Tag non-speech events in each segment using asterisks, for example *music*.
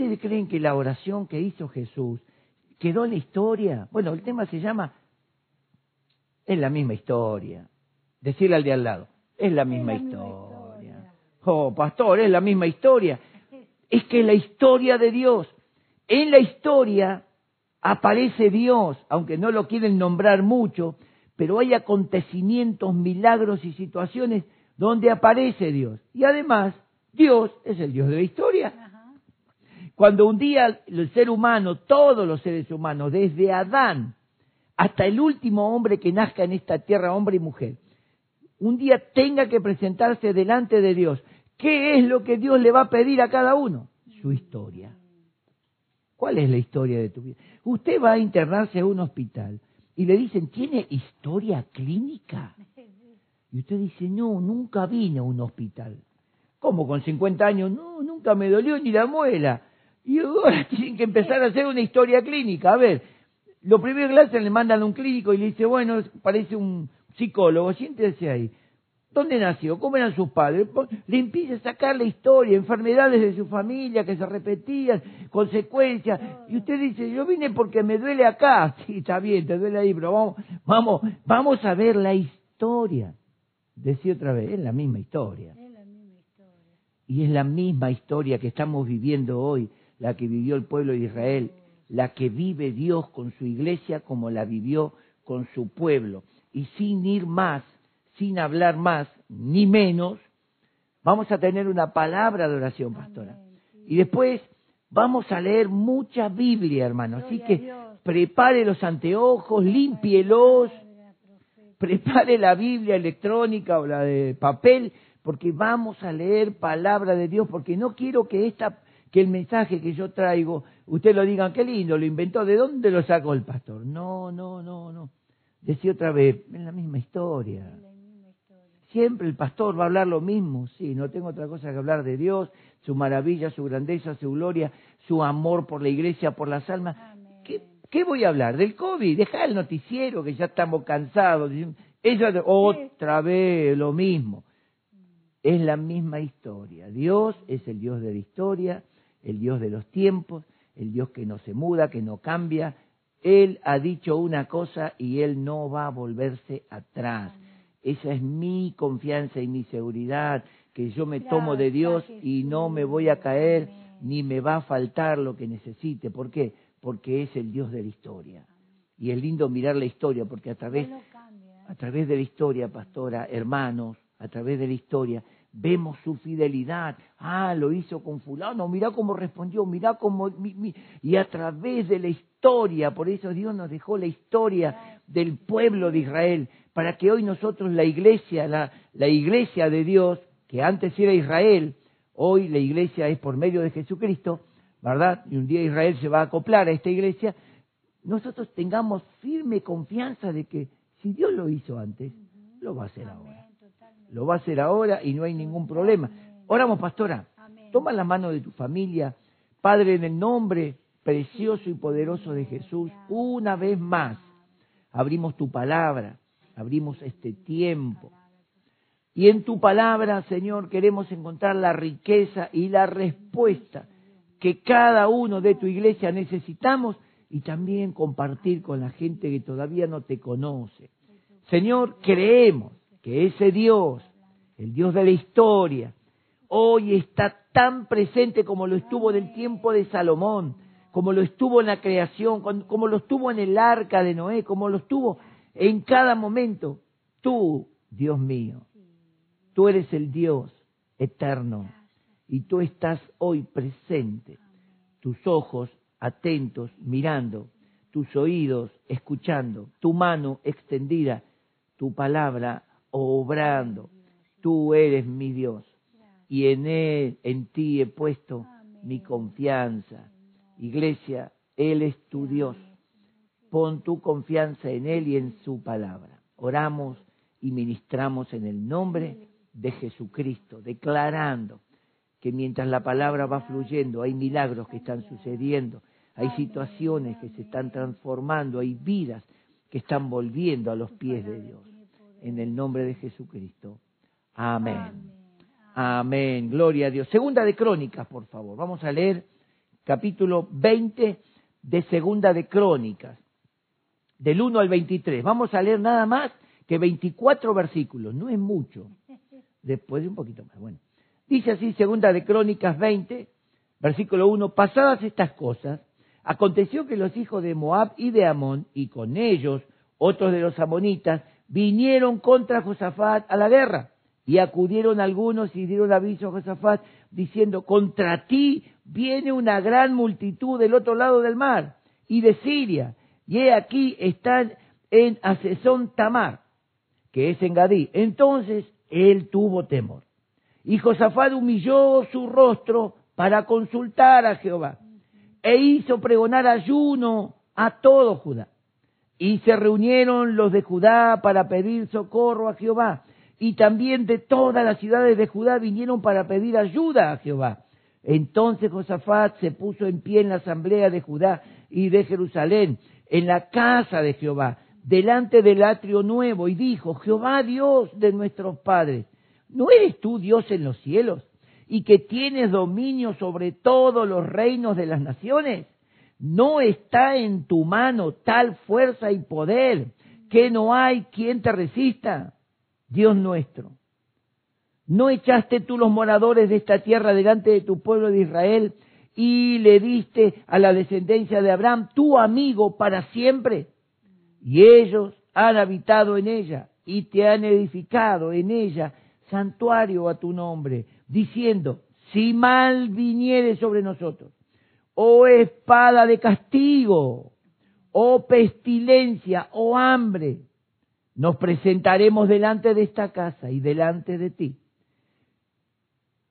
¿Ustedes creen que la oración que hizo Jesús quedó en la historia? Bueno, el tema se llama, es la misma historia. Decirle al de al lado, es la misma, historia. Oh, pastor, es la misma historia. Es que la historia de Dios. En la historia aparece Dios, aunque no lo quieren nombrar mucho, pero hay acontecimientos, milagros y situaciones donde aparece Dios. Y además, Dios es el Dios de la historia. Cuando un día el ser humano, todos los seres humanos, desde Adán hasta el último hombre que nazca en esta tierra, hombre y mujer, un día tenga que presentarse delante de Dios, ¿qué es lo que Dios le va a pedir a cada uno? Su historia. ¿Cuál es la historia de tu vida? Usted va a internarse a un hospital y le dicen, ¿tiene historia clínica? Y usted dice, no, nunca vine a un hospital. ¿Cómo con 50 años? No, nunca me dolió ni la muela. Y ahora *laughs* tienen que empezar a hacer una historia clínica. A ver, lo primero que le hacen, le mandan a un clínico y le dice, bueno, parece un psicólogo, siéntese ahí. ¿Dónde nació? ¿Cómo eran sus padres? Le empieza a sacar la historia, enfermedades de su familia que se repetían, consecuencias. Y usted dice, yo vine porque me duele acá. *laughs* Sí, está bien, te duele ahí, pero vamos, vamos, vamos a ver la historia. Decía otra vez, es la misma historia. Y es la misma historia que estamos viviendo hoy, la que vivió el pueblo de Israel, la que vive Dios con su iglesia como la vivió con su pueblo. Y sin ir más, sin hablar más ni menos, vamos a tener una palabra de oración, pastora. Y después vamos a leer mucha Biblia, hermano. Así que prepare los anteojos, límpielos, prepare la Biblia electrónica o la de papel, porque vamos a leer palabra de Dios, porque no quiero que esta que el mensaje que yo traigo, usted lo digan, qué lindo, lo inventó, ¿de dónde lo sacó el pastor? No, no, no, no. Decía otra vez, es la misma historia. Siempre el pastor va a hablar lo mismo, sí, no tengo otra cosa que hablar de Dios, su maravilla, su grandeza, su gloria, su amor por la iglesia, por las almas. ¿Qué, ¿Qué, voy a hablar? Del COVID, deja el noticiero que ya estamos cansados. Ella otra vez lo mismo. Es la misma historia. Dios es el Dios de la historia, el Dios de los tiempos, el Dios que no se muda, que no cambia. Él ha dicho una cosa y Él no va a volverse atrás. Esa es mi confianza y mi seguridad, que yo me tomo de Dios y no me voy a caer ni me va a faltar lo que necesite. ¿Por qué? Porque es el Dios de la historia. Y es lindo mirar la historia, porque a través, a través de la historia, pastora, hermanos, a través de la historia, vemos su fidelidad. Ah, lo hizo con fulano, mira cómo respondió, mira cómo... y a través de la historia, por eso Dios nos dejó la historia del pueblo de Israel, para que hoy nosotros la iglesia, la, la iglesia de Dios, que antes era Israel, hoy la iglesia es por medio de Jesucristo, ¿verdad? Y un día Israel se va a acoplar a esta iglesia, nosotros tengamos firme confianza de que si Dios lo hizo antes, lo va a hacer ahora. Lo va a hacer ahora y no hay ningún problema. Oramos, pastora. Toma la mano de tu familia. Padre, en el nombre precioso y poderoso de Jesús, una vez más abrimos tu palabra, abrimos este tiempo. Y en tu palabra, Señor, queremos encontrar la riqueza y la respuesta que cada uno de tu iglesia necesitamos y también compartir con la gente que todavía no te conoce. Señor, creemos que ese Dios, el Dios de la historia, hoy está tan presente como lo estuvo en el tiempo de Salomón, como lo estuvo en la creación, como lo estuvo en el arca de Noé, como lo estuvo en cada momento. Tú, Dios mío, tú eres el Dios eterno y tú estás hoy presente. Tus ojos atentos, mirando, tus oídos escuchando, tu mano extendida, tu palabra obrando. Tú eres mi Dios y en él, en ti he puesto mi confianza. Iglesia, Él es tu Dios. Pon tu confianza en Él y en su palabra. Oramos y ministramos en el nombre de Jesucristo, declarando que mientras la palabra va fluyendo, hay milagros que están sucediendo, hay situaciones que se están transformando, hay vidas que están volviendo a los pies de Dios. En el nombre de Jesucristo. Amén. Amén. Gloria a Dios. Segunda de Crónicas, por favor. Vamos a leer capítulo 20 de Segunda de Crónicas, del 1 al 23. Vamos a leer nada más que 24 versículos, no es mucho. *laughs* Después de un poquito más. Bueno, dice así Segunda de Crónicas 20, versículo 1, pasadas estas cosas, aconteció que los hijos de Moab y de Amón, y con ellos otros de los amonitas, vinieron contra Josafat a la guerra. Y acudieron algunos y dieron aviso a Josafat, diciendo, contra ti viene una gran multitud del otro lado del mar y de Siria. Y he aquí están en Asesón Tamar, que es en Gadí. Entonces él tuvo temor. Y Josafat humilló su rostro para consultar a Jehová. E hizo pregonar ayuno a todo Judá. Y se reunieron los de Judá para pedir socorro a Jehová. Y también de todas las ciudades de Judá vinieron para pedir ayuda a Jehová. Entonces Josafat se puso en pie en la asamblea de Judá y de Jerusalén, en la casa de Jehová, delante del atrio nuevo, y dijo, Jehová Dios de nuestros padres, ¿no eres tú Dios en los cielos? y que tienes dominio sobre todos los reinos de las naciones? No está en tu mano tal fuerza y poder que no hay quien te resista, Dios nuestro. ¿No echaste tú los moradores de esta tierra delante de tu pueblo de Israel y le diste a la descendencia de Abraham tu amigo para siempre? Y ellos han habitado en ella y te han edificado en ella santuario a tu nombre, diciendo, si mal viniere sobre nosotros o espada de castigo, o pestilencia, o hambre, nos presentaremos delante de esta casa y delante de ti.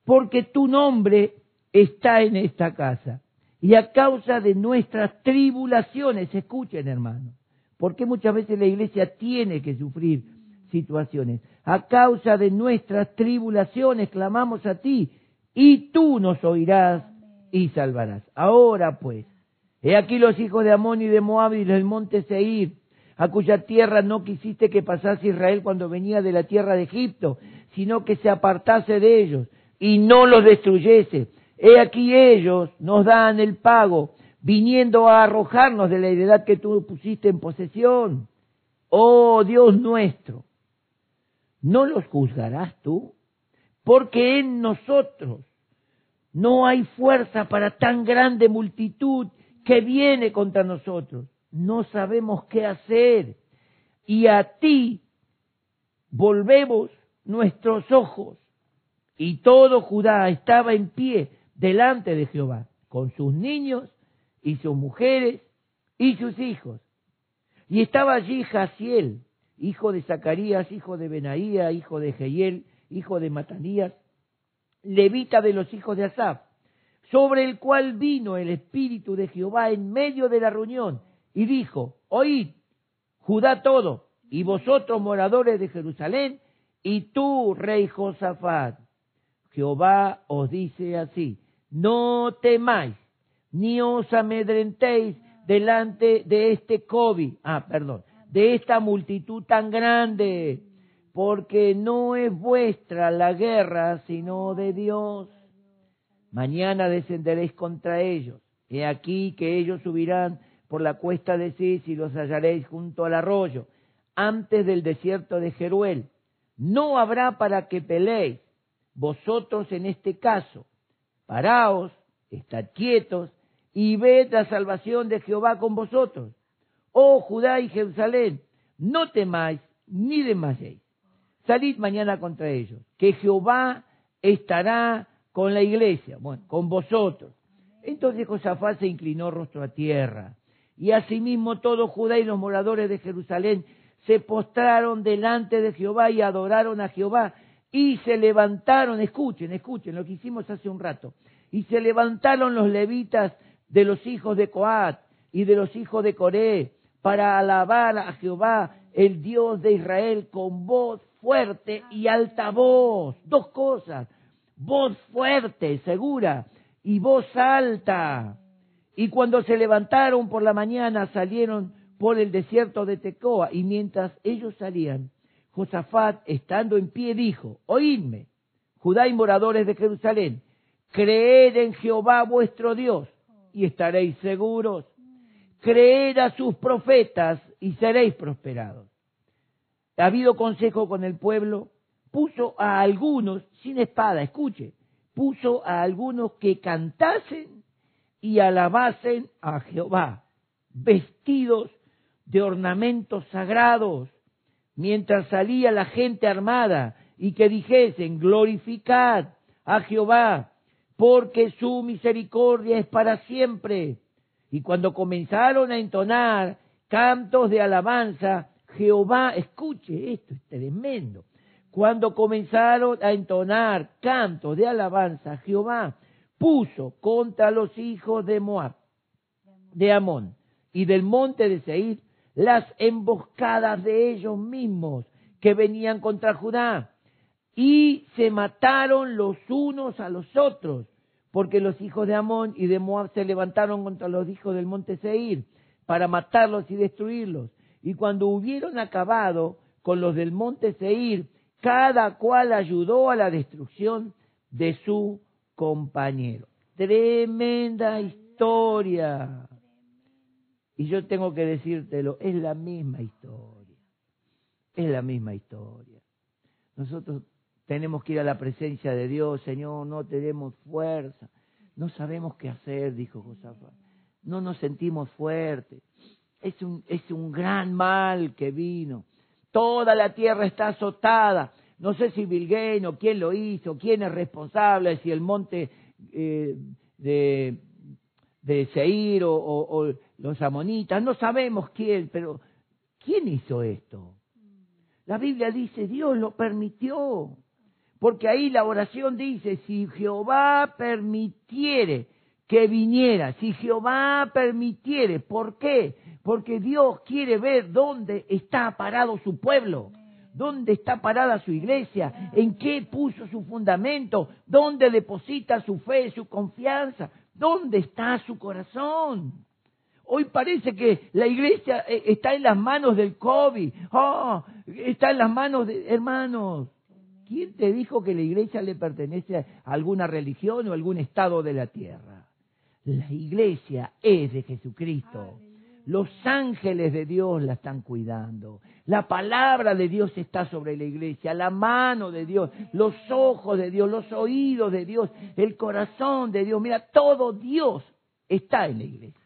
Porque tu nombre está en esta casa. Y a causa de nuestras tribulaciones, escuchen hermano, porque muchas veces la iglesia tiene que sufrir situaciones. A causa de nuestras tribulaciones clamamos a ti y tú nos oirás y salvarás. Ahora pues, he aquí los hijos de Amón y de Moab y del monte Seir, a cuya tierra no quisiste que pasase Israel cuando venía de la tierra de Egipto, sino que se apartase de ellos y no los destruyese. He aquí ellos nos dan el pago, viniendo a arrojarnos de la heredad que tú pusiste en posesión. Oh Dios nuestro, ¿no los juzgarás tú? Porque en nosotros no hay fuerza para tan grande multitud que viene contra nosotros. No sabemos qué hacer. Y a ti volvemos nuestros ojos. Y todo Judá estaba en pie delante de Jehová, con sus niños y sus mujeres y sus hijos. Y estaba allí Jaciel, hijo de Zacarías, hijo de Benaía, hijo de Jehiel, hijo de Matanías, levita de los hijos de Asaf, sobre el cual vino el Espíritu de Jehová en medio de la reunión, y dijo, oíd, Judá todo, y vosotros moradores de Jerusalén, y tú, rey Josafat, Jehová os dice así, no temáis, ni os amedrentéis delante de este COVID, ah, perdón, de esta multitud tan grande, porque no es vuestra la guerra, sino de Dios. Mañana descenderéis contra ellos. He aquí que ellos subirán por la cuesta de Cis y los hallaréis junto al arroyo, antes del desierto de Jeruel. No habrá para que peleéis vosotros en este caso. Paraos, estad quietos y ved la salvación de Jehová con vosotros. Oh Judá y Jerusalén, no temáis ni desmayéis salid mañana contra ellos, que Jehová estará con la iglesia, bueno, con vosotros. Entonces Josafat se inclinó rostro a tierra, y asimismo todo Judá y los moradores de Jerusalén se postraron delante de Jehová y adoraron a Jehová, y se levantaron, escuchen, escuchen lo que hicimos hace un rato, y se levantaron los levitas de los hijos de Coat y de los hijos de Coré para alabar a Jehová, el Dios de Israel, con voz fuerte y alta voz. Dos cosas. Voz fuerte, segura, y voz alta. Y cuando se levantaron por la mañana salieron por el desierto de Tecoa. Y mientras ellos salían, Josafat, estando en pie, dijo, oídme, Judá y moradores de Jerusalén, creed en Jehová vuestro Dios, y estaréis seguros. Creed a sus profetas y seréis prosperados. Ha habido consejo con el pueblo, puso a algunos sin espada, escuche, puso a algunos que cantasen y alabasen a Jehová, vestidos de ornamentos sagrados, mientras salía la gente armada y que dijesen, glorificad a Jehová, porque su misericordia es para siempre. Y cuando comenzaron a entonar cantos de alabanza, Jehová, escuche, esto es tremendo. Cuando comenzaron a entonar cantos de alabanza, Jehová puso contra los hijos de Moab, de Amón y del monte de Seir las emboscadas de ellos mismos que venían contra Judá y se mataron los unos a los otros, porque los hijos de Amón y de Moab se levantaron contra los hijos del monte Seir para matarlos y destruirlos. Y cuando hubieron acabado con los del monte Seir, cada cual ayudó a la destrucción de su compañero. Tremenda historia. Y yo tengo que decírtelo, es la misma historia. Es la misma historia. Nosotros tenemos que ir a la presencia de Dios, Señor, no tenemos fuerza. No sabemos qué hacer, dijo Josafat. No nos sentimos fuertes. Es un, es un gran mal que vino. Toda la tierra está azotada. No sé si Bill o quién lo hizo, quién es responsable, si el monte eh, de, de Seir o, o, los amonitas, no sabemos quién, pero ¿quién hizo esto? La Biblia dice, Dios lo permitió, porque ahí la oración dice, si Jehová permitiere que viniera, si Jehová permitiere, ¿por qué? Porque Dios quiere ver dónde está parado su pueblo. ¿Dónde está parada su iglesia? ¿En qué puso su fundamento? ¿Dónde deposita su fe, su confianza? ¿Dónde está su corazón? Hoy parece que la iglesia eh, está en las manos del COVID. Oh, está en las manos de hermanos. ¿Quién te dijo que la iglesia le pertenece a alguna religión o algún estado de la tierra? La iglesia es de Jesucristo. Los ángeles de Dios la están cuidando. La palabra de Dios está sobre la iglesia, la mano de Dios, los ojos de Dios, los oídos de Dios, el corazón de Dios. Mira, todo Dios está en la iglesia.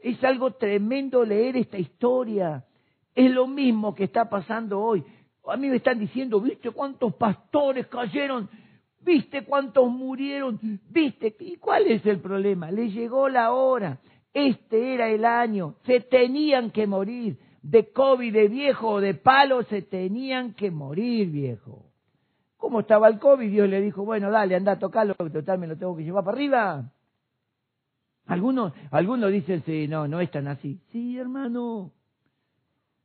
Es algo tremendo leer esta historia. Es lo mismo que está pasando hoy. A mí me están diciendo, ¿viste cuántos pastores cayeron? ¿Viste cuántos murieron? ¿Viste? ¿Y cuál es el problema? Le llegó la hora. Este era el año, se tenían que morir. De COVID, de viejo o de palo, se tenían que morir, viejo. ¿Cómo estaba el COVID? Dios le dijo, bueno, dale, anda que total me lo tengo que llevar para arriba. Algunos, algunos dicen, sí, no, no es tan así. Sí, hermano.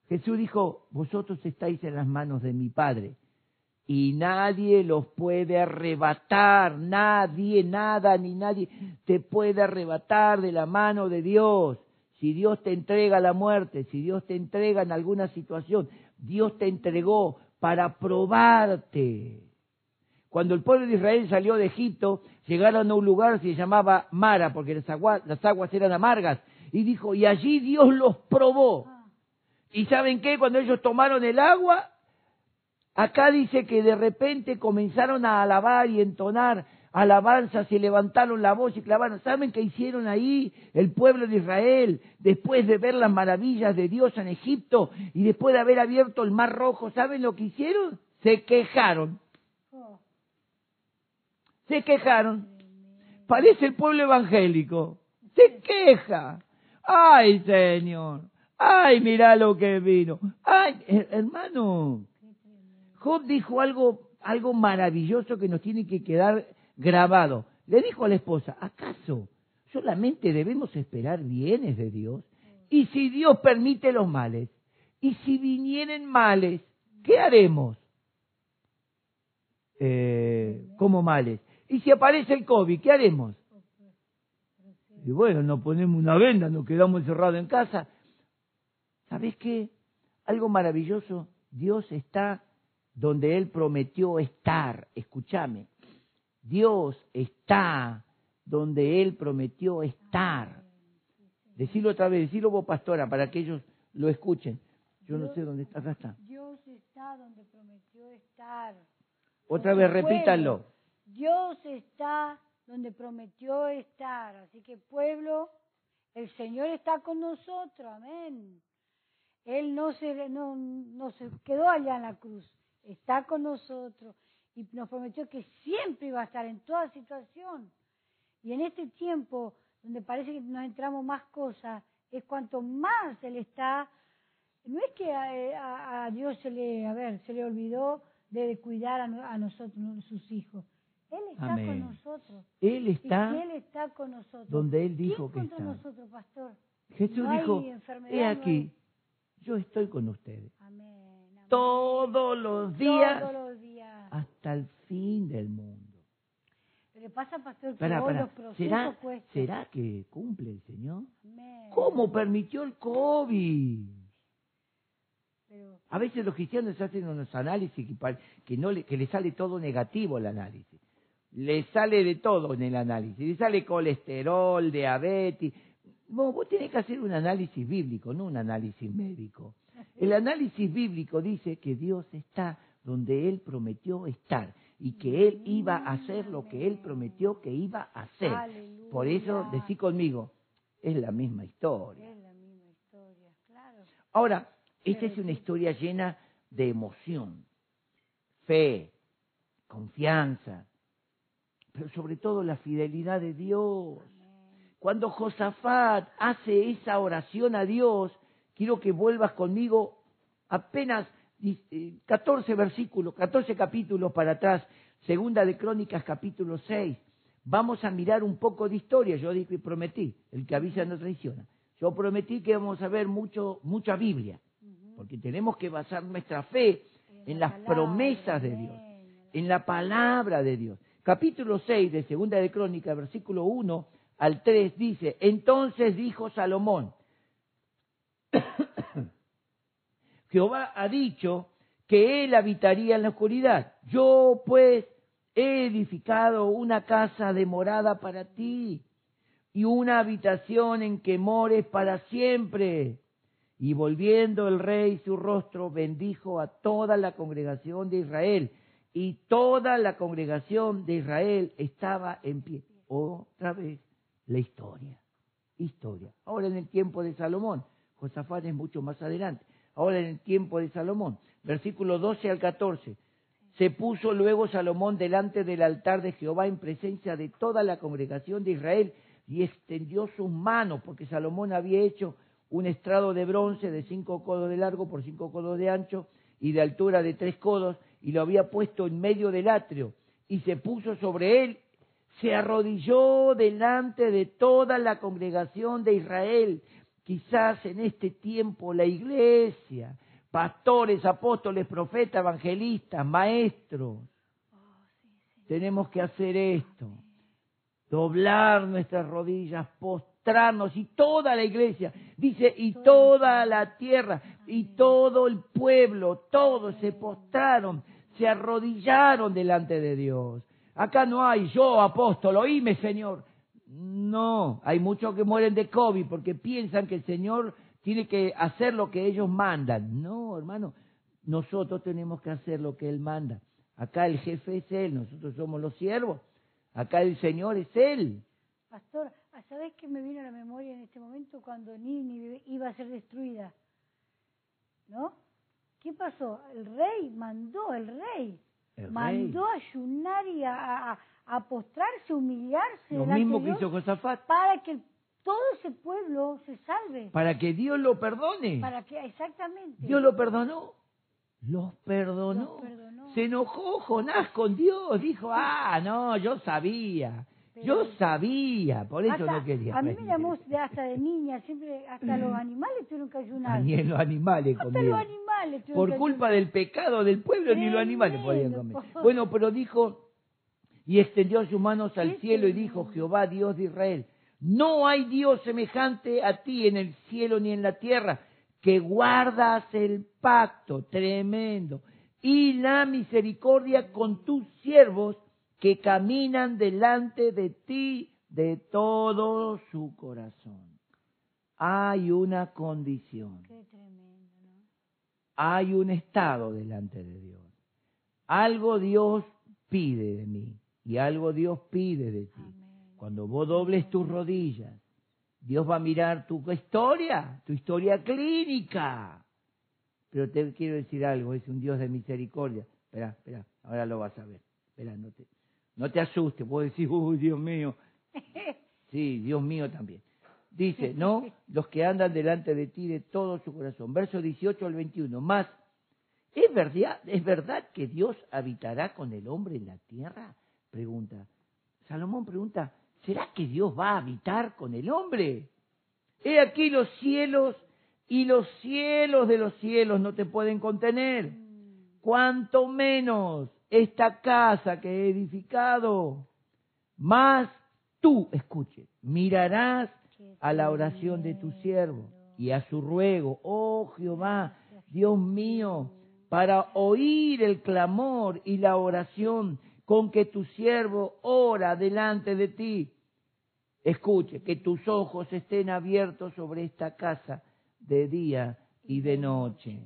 Jesús dijo, vosotros estáis en las manos de mi Padre y nadie los puede arrebatar, nadie, nada ni nadie te puede arrebatar de la mano de Dios. Si Dios te entrega la muerte, si Dios te entrega en alguna situación, Dios te entregó para probarte. Cuando el pueblo de Israel salió de Egipto, llegaron a un lugar que se llamaba Mara, porque las aguas, las aguas eran amargas, y dijo, y allí Dios los probó. ¿Y saben qué? Cuando ellos tomaron el agua, Acá dice que de repente comenzaron a alabar y entonar alabanzas y levantaron la voz y clavaron. ¿Saben qué hicieron ahí el pueblo de Israel después de ver las maravillas de Dios en Egipto y después de haber abierto el mar rojo? ¿Saben lo que hicieron? Se quejaron. Se quejaron. Parece el pueblo evangélico. Se queja. Ay, Señor. Ay, mira lo que vino. Ay, hermano. Job dijo algo, algo maravilloso que nos tiene que quedar grabado. Le dijo a la esposa, ¿acaso solamente debemos esperar bienes de Dios? Y si Dios permite los males, y si vinieren males, ¿qué haremos? Eh, como males. Y si aparece el COVID, ¿qué haremos? Y bueno, nos ponemos una venda, nos quedamos encerrados en casa. ¿Sabes qué? Algo maravilloso. Dios está donde Él prometió estar. Escúchame, Dios está donde Él prometió estar. Decirlo otra vez, decirlo vos, pastora, para que ellos lo escuchen. Yo no sé dónde está, acá está. Dios está donde prometió estar. Otra vez, repítanlo. Dios está donde prometió estar. Así que pueblo, el Señor está con nosotros, amén. Él no se, no, no se quedó allá en la cruz, está con nosotros y nos prometió que siempre iba a estar en toda situación. Y en este tiempo, donde parece que nos entramos más cosas, es cuanto más Él está. No es que a, a- a Dios se le, a ver, se le olvidó de cuidar a, a nosotros, sus hijos. Él está Amén. con nosotros. Él Y está que Él está con nosotros. donde Él dijo ¿Quién que está. nosotros, pastor? Jesús No dijo, he no aquí, yo estoy con ustedes Amén. Todos los días Todos los días. hasta el fin del mundo. Lo que pasa, pastor, que los procesos ¿Será, cuestan. ¿Será que cumple el Señor? Amén. ¿Cómo permitió el COVID? Pero, A veces los cristianos hacen unos análisis que, no le, que le sale todo negativo el análisis. Le sale de todo en el análisis. Le sale colesterol, diabetes. No, vos tenés que hacer un análisis bíblico, no un análisis médico. El análisis bíblico dice que Dios está donde Él prometió estar y que Él iba a hacer lo que Él prometió que iba a hacer. Aleluya. Por eso, decí conmigo, es la misma historia. es la misma historia, claro. Ahora, esta es una historia llena de emoción, fe, confianza, pero sobre todo la fidelidad de Dios. Cuando Josafat hace esa oración a Dios, quiero que vuelvas conmigo apenas eh, 14 versículos, 14 capítulos para atrás, segunda de Crónicas capítulo 6. Vamos a mirar un poco de historia. Yo dije, prometí, el que avisa no traiciona. Yo prometí que vamos a ver mucho, mucha Biblia, porque tenemos que basar nuestra fe en la las promesas de. Dios, en la palabra de Dios. Capítulo 6 de Segunda de Crónica, versículo 1 al 3 dice, entonces dijo Salomón, *coughs* Jehová ha dicho que él habitaría en la oscuridad. Yo pues he edificado una casa de morada para ti y una habitación en que mores para siempre. Y volviendo el rey su rostro, bendijo a toda la congregación de Israel. Y toda la congregación de Israel estaba en pie. Otra vez, la historia. Historia. Ahora en el tiempo de Salomón. Josafat es mucho más adelante. Ahora en el tiempo de Salomón. Versículo 12 al 14. Se puso luego Salomón delante del altar de Jehová en presencia de toda la congregación de Israel y extendió sus manos, porque Salomón había hecho un estrado de bronce de cinco codos de largo por cinco codos de ancho y de altura de tres codos, y lo había puesto en medio del atrio, y se puso sobre él, se arrodilló delante de toda la congregación de Israel. Quizás en este tiempo la iglesia, pastores, apóstoles, profetas, evangelistas, maestros, tenemos que hacer esto doblar nuestras rodillas, postrarnos y toda la iglesia, dice, y toda la tierra y todo el pueblo, todos se postraron, se arrodillaron delante de Dios. Acá no hay yo, apóstol, oíme, Señor. No, hay muchos que mueren de COVID porque piensan que el Señor tiene que hacer lo que ellos mandan. No, hermano, nosotros tenemos que hacer lo que Él manda. Acá el jefe es Él, nosotros somos los siervos. Acá el Señor es Él. Pastor, ¿sabes qué me vino a la memoria en este momento cuando Nínive iba a ser destruida? ¿No? ¿Qué pasó? El rey mandó, el rey, El mandó a ayunar y a, a- a postrarse, humillarse Lo mismo que Dios hizo Josafat. para que todo ese pueblo se salve. Para que Dios lo perdone. Para que, exactamente. Dios lo perdonó. Los perdonó. Los perdonó. Se enojó Jonás con Dios. Dijo, ah, no, yo sabía. Yo sabía. Por eso Hasta- no quería. A mí me llamó hasta de niña, siempre, hasta los animales tuvieron que ayunar. Ni los animales Hasta comieron. los animales tuvieron Por culpa del pecado del pueblo, ni los animales podían comer. Bueno, pero dijo, y extendió sus manos al cielo y dijo, Jehová, Dios de Israel, no hay Dios semejante a ti en el cielo ni en la tierra, que guardas el pacto tremendo y la misericordia con tus siervos que caminan delante de ti de todo su corazón. Hay una condición, hay un estado delante de Dios. Algo Dios pide de mí y algo Dios pide de ti. Amén. Cuando vos dobles tus rodillas, Dios va a mirar tu historia, tu historia clínica. Pero te quiero decir algo, es un Dios de misericordia. Espera, espera, ahora lo vas a ver. Espera, no te, no te asustes, puedo decir, uy, Dios mío. *laughs* Sí, Dios mío también. Dice, no, los que andan delante de ti de todo su corazón. Verso 18 al 21. Más, ¿es verdad, ¿es verdad que Dios habitará con el hombre en la tierra? Pregunta. Salomón pregunta, ¿será que Dios va a habitar con el hombre? He aquí los cielos y los cielos de los cielos no te pueden contener. Cuanto menos esta casa que he edificado, más tú, escuche, mirarás a la oración de tu siervo y a su ruego, oh Jehová, Dios mío, para oír el clamor y la oración con que tu siervo ora delante de ti. Escuche, que tus ojos estén abiertos sobre esta casa de día y de noche,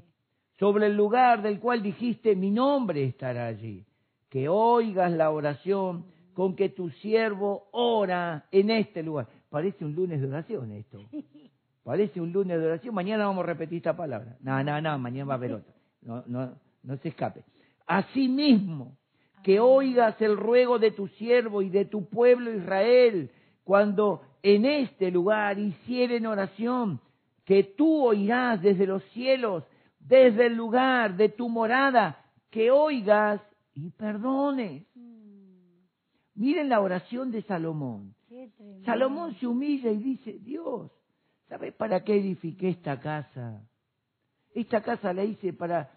sobre el lugar del cual dijiste mi nombre estará allí, que oigas la oración con que tu siervo ora en este lugar. Parece un lunes de oración esto. Parece un lunes de oración. Mañana vamos a repetir esta palabra. No, no, no, mañana va a haber otra. No, no, no se escape. Asimismo, que oigas el ruego de tu siervo y de tu pueblo Israel, cuando en este lugar hicieren oración, que tú oirás desde los cielos, desde el lugar de tu morada, que oigas y perdones. mm, Miren la oración de Salomón. Salomón se humilla y dice, Dios, ¿sabes para qué edifiqué esta casa? Esta casa la hice para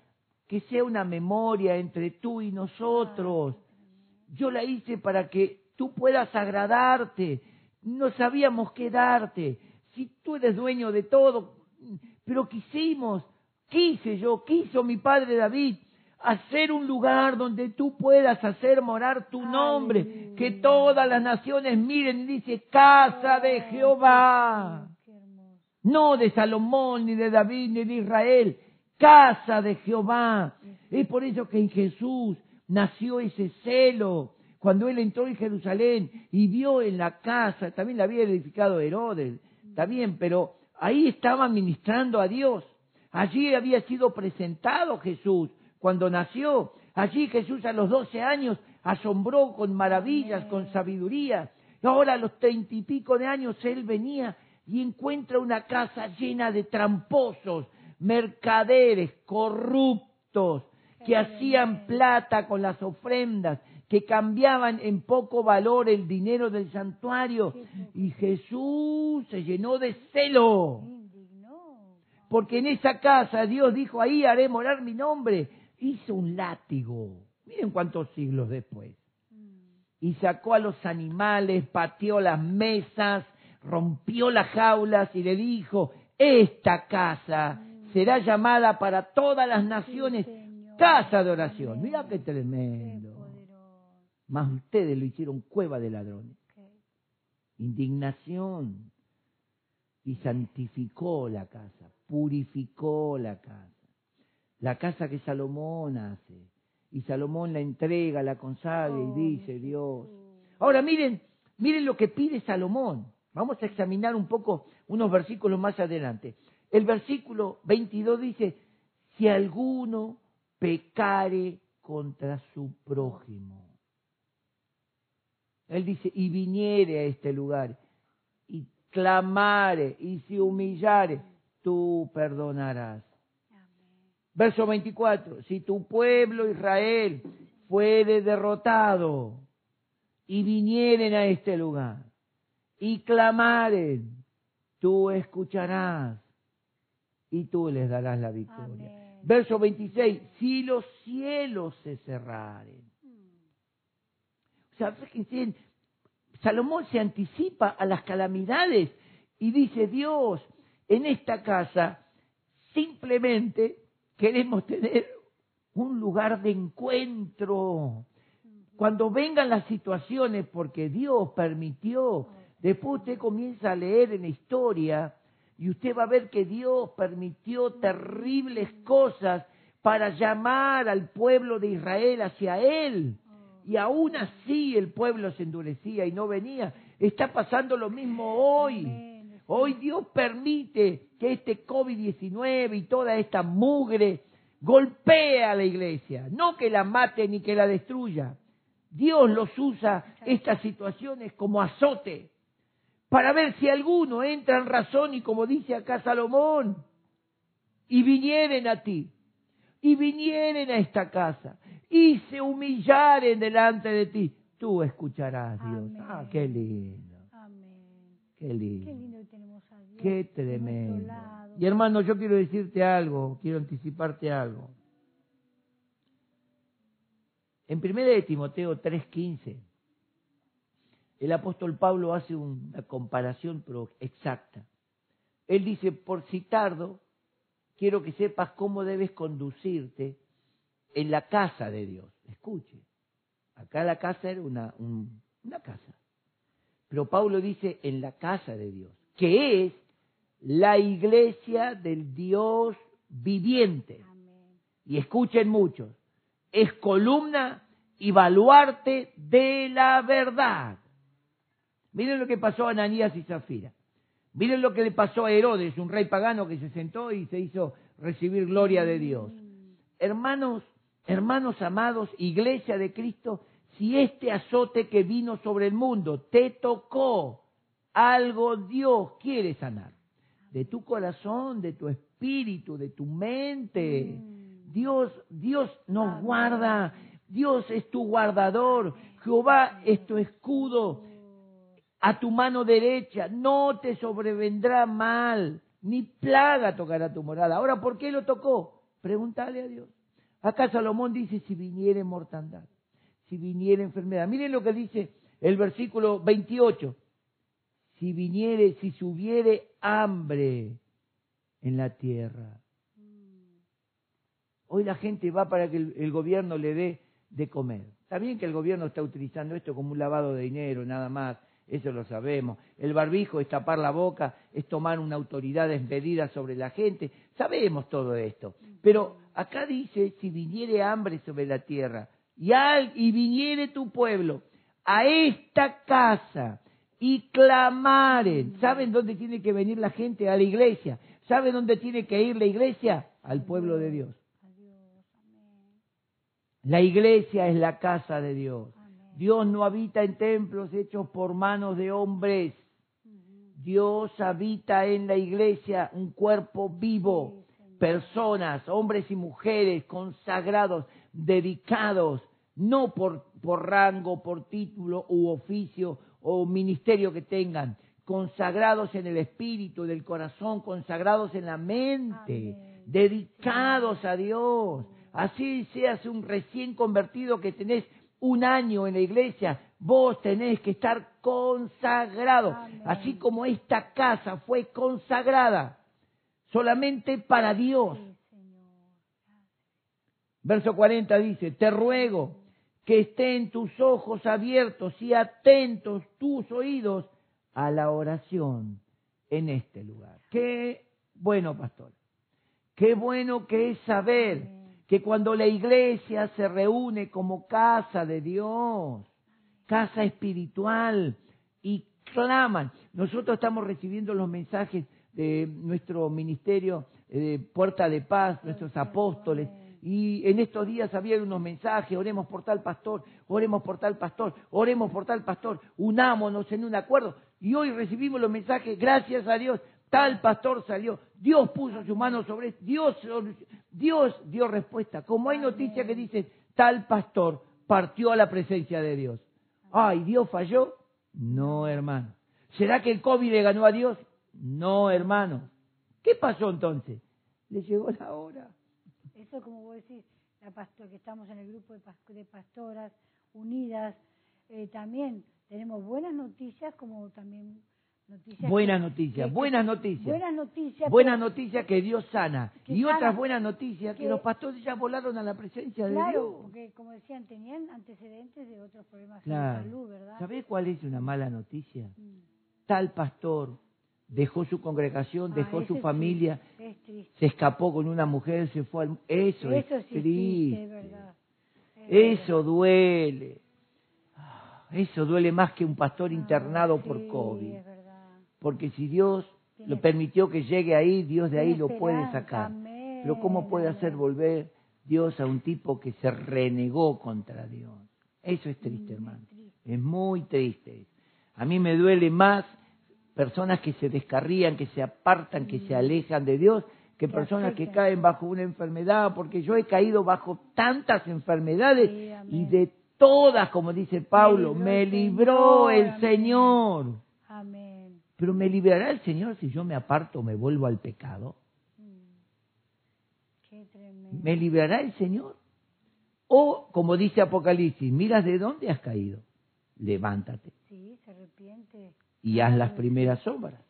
que sea una memoria entre tú y nosotros. Yo la hice para que tú puedas agradarte. No sabíamos qué darte. Si tú eres dueño de todo, pero quisimos, quise yo, quiso mi padre David, hacer un lugar donde tú puedas hacer morar tu nombre, que todas las naciones miren y dice casa de Jehová, no de Salomón, ni de David, ni de Israel, casa de Jehová. Es por eso que en Jesús nació ese celo. Cuando él entró en Jerusalén y vio en la casa, también la había edificado Herodes, está bien, pero ahí estaba ministrando a Dios. Allí había sido presentado Jesús cuando nació. Allí Jesús a los doce años asombró con maravillas, con sabiduría. Y ahora a los treinta y pico de años él venía y encuentra una casa llena de tramposos, mercaderes corruptos, que hacían plata con las ofrendas, que cambiaban en poco valor el dinero del santuario. Y Jesús se llenó de celo, porque en esa casa Dios dijo, ahí haré morar mi nombre. Hizo un látigo, miren cuántos siglos después. Mm, y sacó a los animales, pateó las mesas, rompió las jaulas y le dijo, esta casa será llamada para todas las naciones casa de oración. Mira qué tremendo. Más ustedes lo hicieron cueva de ladrones. Indignación. Y santificó la casa, purificó la casa. La casa que Salomón hace. Y Salomón la entrega, la consagra y Oh, dice, Dios. Ahora miren, miren lo que pide Salomón. Vamos a examinar un poco unos versículos más adelante. El versículo 22 dice, si alguno pecare contra su prójimo. Él dice, y viniere a este lugar, y clamare, y se humillare, tú perdonarás. Amén. Verso 24, si tu pueblo Israel fuere derrotado y vinieren a este lugar y clamaren, tú escucharás y tú les darás la victoria. Amén. Verso 26, si los cielos se cerraren. O sea, fíjense, Salomón se anticipa a las calamidades y dice, Dios, en esta casa simplemente queremos tener un lugar de encuentro. Cuando vengan las situaciones, porque Dios permitió Después usted comienza a leer en la historia y usted va a ver que Dios permitió terribles cosas para llamar al pueblo de Israel hacia Él. Y aún así el pueblo se endurecía y no venía. Está pasando lo mismo hoy. Hoy Dios permite que este COVID-19 y toda esta mugre golpee a la iglesia. No que la mate ni que la destruya. Dios los usa estas situaciones como azote para ver si alguno entra en razón y como dice acá Salomón, y vinieren a ti, y vinieren a esta casa, y se humillaren delante de ti, tú escucharás, Dios. Ah, qué lindo. Amén. Qué lindo. Qué lindo tenemos a Dios. Qué tremendo. Y hermano, yo quiero decirte algo, quiero anticiparte algo. En 1 de Timoteo 3:15 el apóstol Pablo hace una comparación pero exacta. Él dice, por si tardo, quiero que sepas cómo debes conducirte en la casa de Dios. Escuche, acá la casa era una, una casa. Pero Pablo dice en la casa de Dios, que es la iglesia del Dios viviente. Y escuchen muchos, es columna y baluarte de la verdad. Miren lo que pasó a Ananías y Zafira. Miren lo que le pasó a Herodes, un rey pagano que se sentó y se hizo recibir gloria de Dios. Hermanos, hermanos amados, iglesia de Cristo, si este azote que vino sobre el mundo te tocó, algo Dios quiere sanar. De tu corazón, de tu espíritu, de tu mente. Dios, Dios nos guarda. Dios es tu guardador. Jehová es tu escudo a tu mano derecha, no te sobrevendrá mal, ni plaga tocará tu morada. Ahora, ¿por qué lo tocó? Pregúntale a Dios. Acá Salomón dice, si viniere mortandad, si viniere enfermedad. Miren lo que dice el versículo 28. Si viniere, si subiere hambre en la tierra. Hoy la gente va para que el, el gobierno le dé de comer. Está bien que el gobierno está utilizando esto como un lavado de dinero, nada más eso lo sabemos. El barbijo es tapar la boca, es tomar una autoridad despedida sobre la gente, sabemos todo esto. Pero acá dice, si viniere hambre sobre la tierra y, al, y viniere tu pueblo a esta casa y clamaren, ¿saben dónde tiene que venir la gente? A la iglesia. ¿Saben dónde tiene que ir la iglesia? Al pueblo de Dios. La iglesia es la casa de Dios. Dios no habita en templos hechos por manos de hombres. Dios habita en la iglesia, un cuerpo vivo, personas, hombres y mujeres consagrados, dedicados, no por, por rango, por título u oficio o ministerio que tengan, consagrados en el espíritu, del corazón, consagrados en la mente, dedicados a Dios. Así seas un recién convertido que tenés un año en la iglesia, vos tenés que estar consagrado, así como esta casa fue consagrada solamente para Dios. Verso 40 dice, te ruego que estén tus ojos abiertos y atentos tus oídos a la oración en este lugar. Qué bueno, pastor. Qué bueno que es saber que cuando la iglesia se reúne como casa de Dios, casa espiritual, y claman, nosotros estamos recibiendo los mensajes de nuestro ministerio de Puerta de Paz, nuestros apóstoles, y en estos días había unos mensajes, oremos por tal pastor, oremos por tal pastor, oremos por tal pastor, unámonos en un acuerdo. Y hoy recibimos los mensajes, gracias a Dios, Tal pastor salió, Dios puso su mano sobre él, Dios, Dios dio respuesta. Como hay noticias que dicen, tal pastor partió a la presencia de Dios. Ay, ¿Dios falló? No, hermano. ¿Será que el COVID le ganó a Dios? No, hermano. ¿Qué pasó entonces? Le llegó la hora. Eso como vos decís, la pastor, que estamos en el grupo de pastoras unidas, eh, también tenemos buenas noticias como también buenas noticias, buenas noticias. Buenas noticias. Buenas noticias que Dios sana. y otras buenas noticias que, los pastores ya volaron a la presencia de Dios. Claro, porque como decían, tenían antecedentes de otros problemas de salud, ¿verdad? ¿Sabés cuál es una mala noticia? Mm. tal pastor dejó su congregación, Ah, dejó su familia, Es se escapó con una mujer, se fue al... Eso, es Eso es triste, triste. es verdad. Es Eso duele. Ah, Eso duele más que un pastor verdad. internado Ah, por COVID. Porque si Dios lo permitió que llegue ahí, Dios de ahí lo puede sacar. Pero ¿cómo puede hacer volver Dios a un tipo que se renegó contra Dios? Eso es triste, hermano. es muy triste. A mí me duele más personas que se descarrían, que se apartan, que se alejan de Dios, que personas que caen bajo una enfermedad, porque yo he caído bajo tantas enfermedades y de todas, como dice Pablo, me libró el. Señor. Amén. Pero ¿me librará el Señor si yo me aparto, me vuelvo al pecado? Mm. Qué tremendo. ¿Me librará el Señor? O, como dice Apocalipsis, miras de dónde has caído, levántate Sí, se arrepiente. y haz las primeras obras.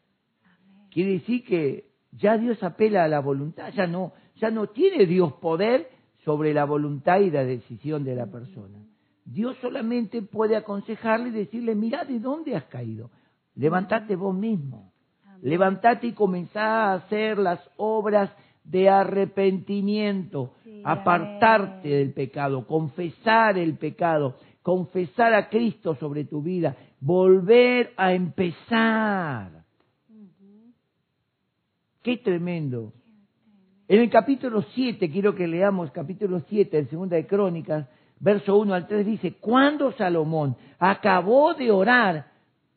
Quiere decir que ya Dios apela a la voluntad, ya no, ya no tiene Dios poder sobre la voluntad y la decisión de la persona. Dios solamente puede aconsejarle y decirle, mira de dónde has caído, levántate vos mismo, Amén. levántate y comenzá a hacer las obras de arrepentimiento, Sí, apartarte del pecado, confesar el pecado, confesar a Cristo sobre tu vida, volver a empezar. Qué tremendo. En el capítulo 7, quiero que leamos capítulo 7 en Segunda de Crónicas, verso 1 al 3, dice, cuando Salomón acabó de orar,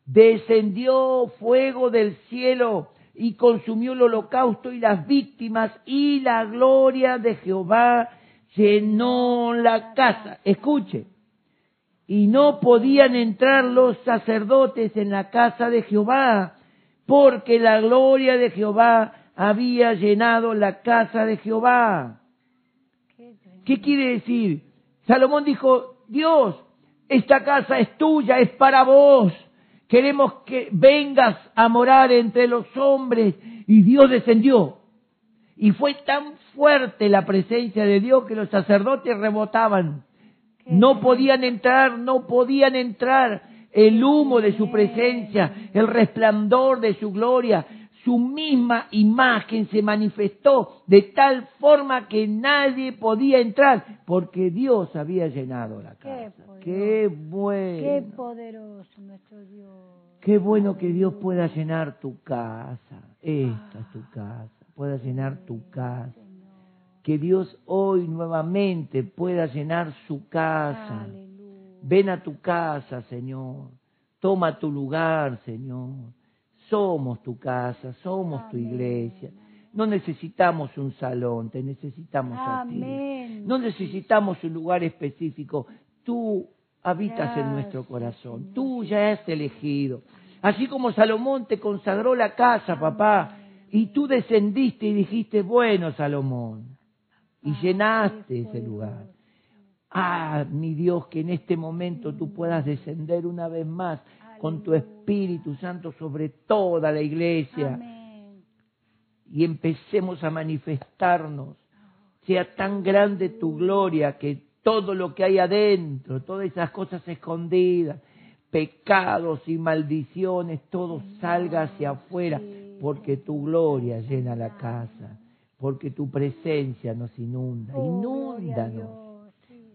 descendió fuego del cielo y consumió el holocausto y las víctimas y la gloria de Jehová llenó la casa. Escuche, y no podían entrar los sacerdotes en la casa de Jehová, porque la gloria de Jehová había llenado la casa de Jehová. Qué tremendo. ¿Qué quiere decir? Salomón dijo, Dios, esta casa es tuya, es para vos. Queremos que vengas a morar entre los hombres. Y Dios descendió. Y fue tan fuerte la presencia de Dios que los sacerdotes rebotaban. No podían entrar, no podían entrar. El humo de su presencia, el resplandor de su gloria, su misma imagen se manifestó de tal forma que nadie podía entrar porque Dios había llenado la Qué casa. Qué Qué bueno. poderoso nuestro Dios. Qué bueno que Dios pueda llenar tu casa. Esta es tu casa. Pueda llenar tu casa. Que Dios hoy nuevamente pueda llenar su casa. Ven a tu casa, Señor. Toma tu lugar, Señor. Somos tu casa, somos tu iglesia. No necesitamos un salón, te necesitamos a ti. No necesitamos un lugar específico. Tú habitas en nuestro corazón. Tú ya has elegido. Así como Salomón te consagró la casa, papá, y tú descendiste y dijiste, bueno, Salomón, y llenaste ese lugar. Ah, mi Dios, que en este momento tú puedas descender una vez más con tu Aleluya. Espíritu Santo sobre toda la iglesia Amén. y empecemos a manifestarnos. Sea tan grande tu gloria que todo lo que hay adentro, todas esas cosas escondidas, pecados y maldiciones, todo salga hacia afuera, porque tu gloria llena la casa, porque tu presencia nos inunda. Oh, Inúndanos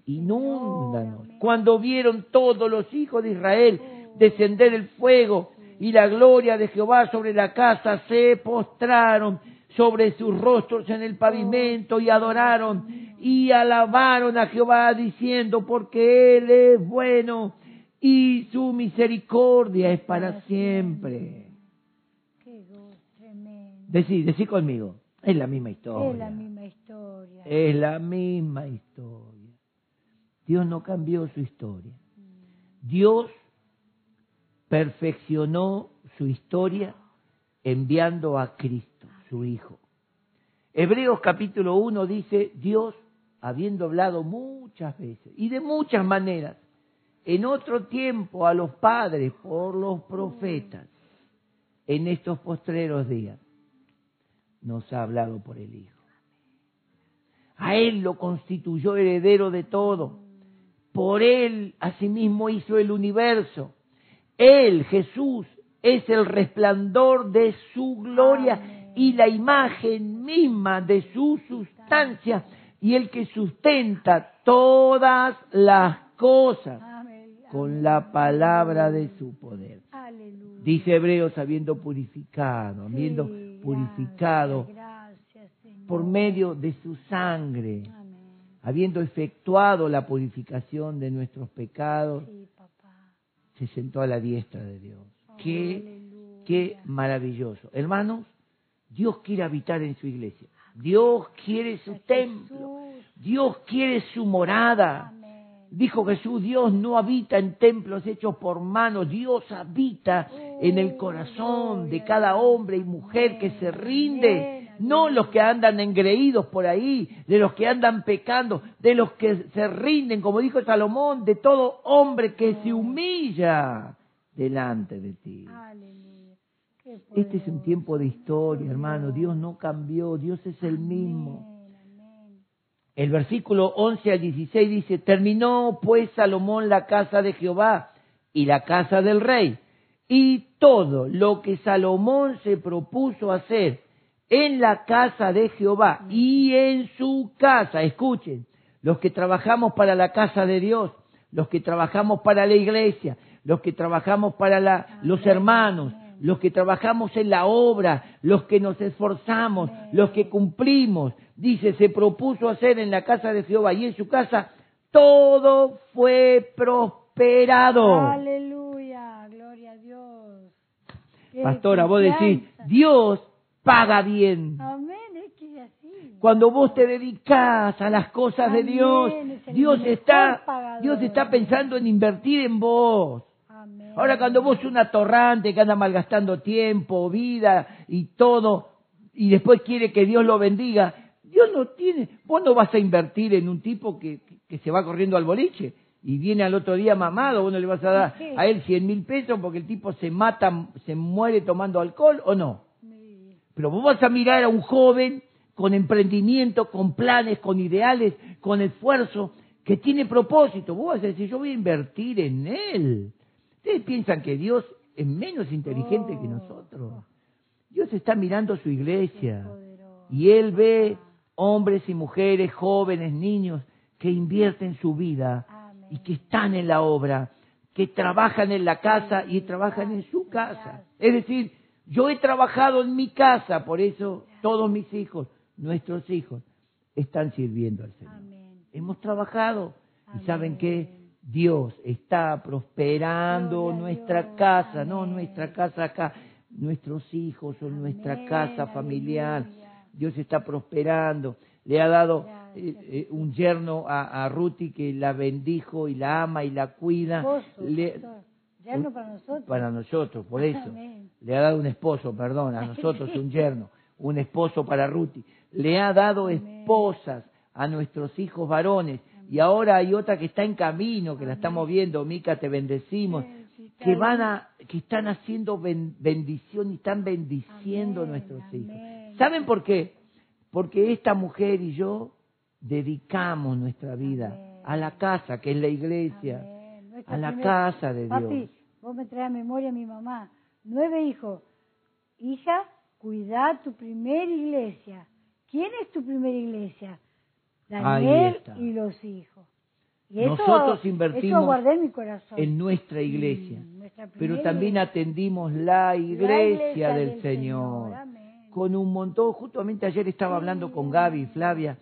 inúndanos. Cuando vieron todos los hijos de Israel descender el fuego y la gloria de Jehová sobre la casa, se postraron sobre sus rostros en el pavimento y adoraron y alabaron a Jehová diciendo, porque Él es bueno y su misericordia es para siempre. Decí, decí conmigo, es la misma historia. Es la misma historia. Es la misma historia. Dios no cambió su historia. Dios perfeccionó su historia enviando a Cristo, su Hijo. Hebreos capítulo 1 dice, Dios, habiendo hablado muchas veces y de muchas maneras, en otro tiempo a los padres por los profetas, en estos postreros días, nos ha hablado por el Hijo. A Él lo constituyó heredero de todo. Por Él asimismo hizo el universo. Él, Jesús, es el resplandor de su gloria Amén. y la imagen misma de su sustancia y el que sustenta todas las cosas Amén. con la palabra de su poder. Aleluya. Dice Hebreos, habiendo purificado, habiendo purificado gracias, por medio de su sangre, Amén. habiendo efectuado la purificación de nuestros pecados, Sí. Se sentó a la diestra de Dios. Oh, Qué, aleluya. qué maravilloso. Hermanos, Dios quiere habitar en su iglesia. Dios quiere su templo. Dios quiere su morada. Amén. Dijo Jesús, Dios no habita en templos hechos por manos, Dios habita en el corazón de cada hombre y mujer que se rinde, no los que andan engreídos por ahí, de los que andan pecando, de los que se rinden, como dijo Salomón, de todo hombre que se humilla delante de ti. Este es un tiempo de historia, hermano, Dios no cambió, Dios es el mismo. El versículo 11 al 16 dice, terminó pues Salomón la casa de Jehová y la casa del rey, y todo lo que Salomón se propuso hacer en la casa de Jehová y en su casa, escuchen, los que trabajamos para la casa de Dios, los que trabajamos para la iglesia, los que trabajamos para la- los hermanos, los que trabajamos en la obra, los que nos esforzamos, los que cumplimos. Dice, se propuso hacer en la casa de Jehová y en su casa, todo fue prosperado. Aleluya. Gloria a Dios. Pastora, vos decís. Dios paga bien. Amén. Es que es así. Cuando vos te dedicás a las cosas de Dios, Dios está. Dios está pensando en invertir en vos. Amén. Ahora cuando vos un atorrante que anda malgastando tiempo, vida y todo, y después quiere que Dios lo bendiga, Dios no tiene, vos no vas a invertir en un tipo que, que se va corriendo al boliche y viene al otro día mamado, vos no le vas a dar a él cien mil pesos porque el tipo se mata, se muere tomando alcohol o no. Pero vos vas a mirar a un joven con emprendimiento, con planes, con ideales, con esfuerzo, que tiene propósito. Vos vas a decir, yo voy a invertir en él. Ustedes piensan que Dios es menos inteligente que Oh. nosotros. Dios está mirando su iglesia y Él ve hombres y mujeres, jóvenes, niños, que invierten su vida Amén. y que están en la obra, que trabajan en la casa y trabajan en su casa. Es decir, yo he trabajado en mi casa, por eso todos mis hijos, nuestros hijos, están sirviendo al Señor. Amén. Hemos trabajado y saben que Dios está prosperando Gloria nuestra Dios. casa, no nuestra casa acá, nuestros hijos o nuestra casa familiar. Dios está prosperando. Le ha dado eh, eh, un yerno a, a Ruti que la bendijo y la ama y la cuida. Le-. Yerno para nosotros. para nosotros, por eso. Amén. Le ha dado un esposo, perdón, a nosotros un *laughs* yerno, un esposo para Ruti. Le ha dado Amén. esposas a nuestros hijos varones. Y ahora hay otra que está en camino, que la estamos viendo, Mica, te bendecimos, Sí, que van a, que están haciendo ben- bendición y están bendiciendo a nuestros hijos. ¿Saben por qué? Porque esta mujer y yo dedicamos nuestra vida a la casa, que es la iglesia, a la casa de Papi, Dios. vos me traes a memoria a mi mamá. Nueve hijos. Hija, cuida tu primera iglesia. ¿Quién es tu primera iglesia? Daniel y los hijos. Y eso, Nosotros eso invertimos guardé en mi corazón. en nuestra iglesia. Mm, nuestra Pero también iglesia. atendimos la iglesia, La del, Señor. Amén. Con un montón, justamente ayer estaba hablando con Gaby y Flavia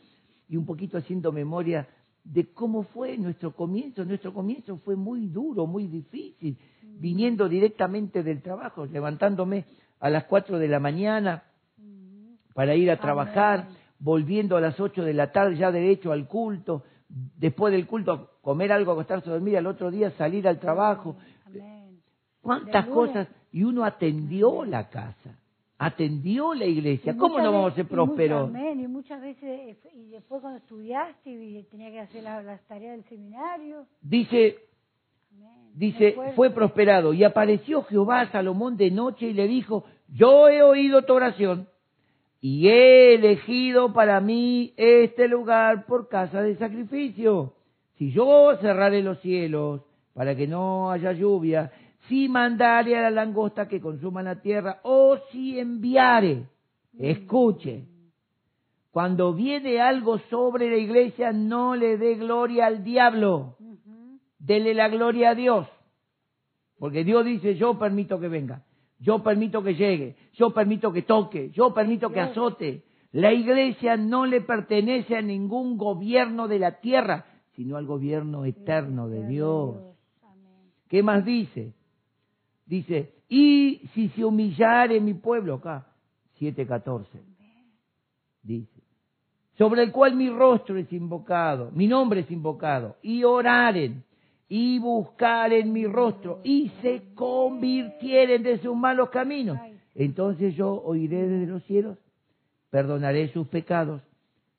y un poquito haciendo memoria de cómo fue nuestro comienzo. Nuestro comienzo fue muy duro, muy difícil, Mm. viniendo directamente del trabajo, levantándome a las 4 de la mañana Mm. para ir a trabajar, volviendo a las 8 de la tarde ya derecho al culto, después del culto comer algo, acostarse a dormir, al otro día salir al trabajo. ¿Cuántas cosas? Y uno atendió la casa, atendió la iglesia. Y ¿Cómo no vamos a ser prósperos? amén, y muchas veces, y después cuando estudiaste y tenía que hacer la- las tareas del seminario. Dice, Amén. dice, fue prosperado. Y apareció Jehová a Salomón de noche y le dijo, yo he oído tu oración y he elegido para mí este lugar por casa de sacrificio. Si yo cerraré los cielos para que no haya lluvia, si mandare a la langosta que consuma la tierra, o si enviare, escuche, cuando viene algo sobre la iglesia, no le dé gloria al diablo, dele la gloria a Dios. Porque Dios dice, yo permito que venga, yo permito que llegue, yo permito que toque, yo permito que azote. La iglesia no le pertenece a ningún gobierno de la tierra, sino al gobierno eterno de Dios. ¿Qué más dice? Dice, y si se humillare mi pueblo, acá, 7.14, dice, sobre el cual mi rostro es invocado, mi nombre es invocado, y oraren, y buscaren mi rostro, y se convirtieren de sus malos caminos. Entonces yo oiré desde los cielos, perdonaré sus pecados,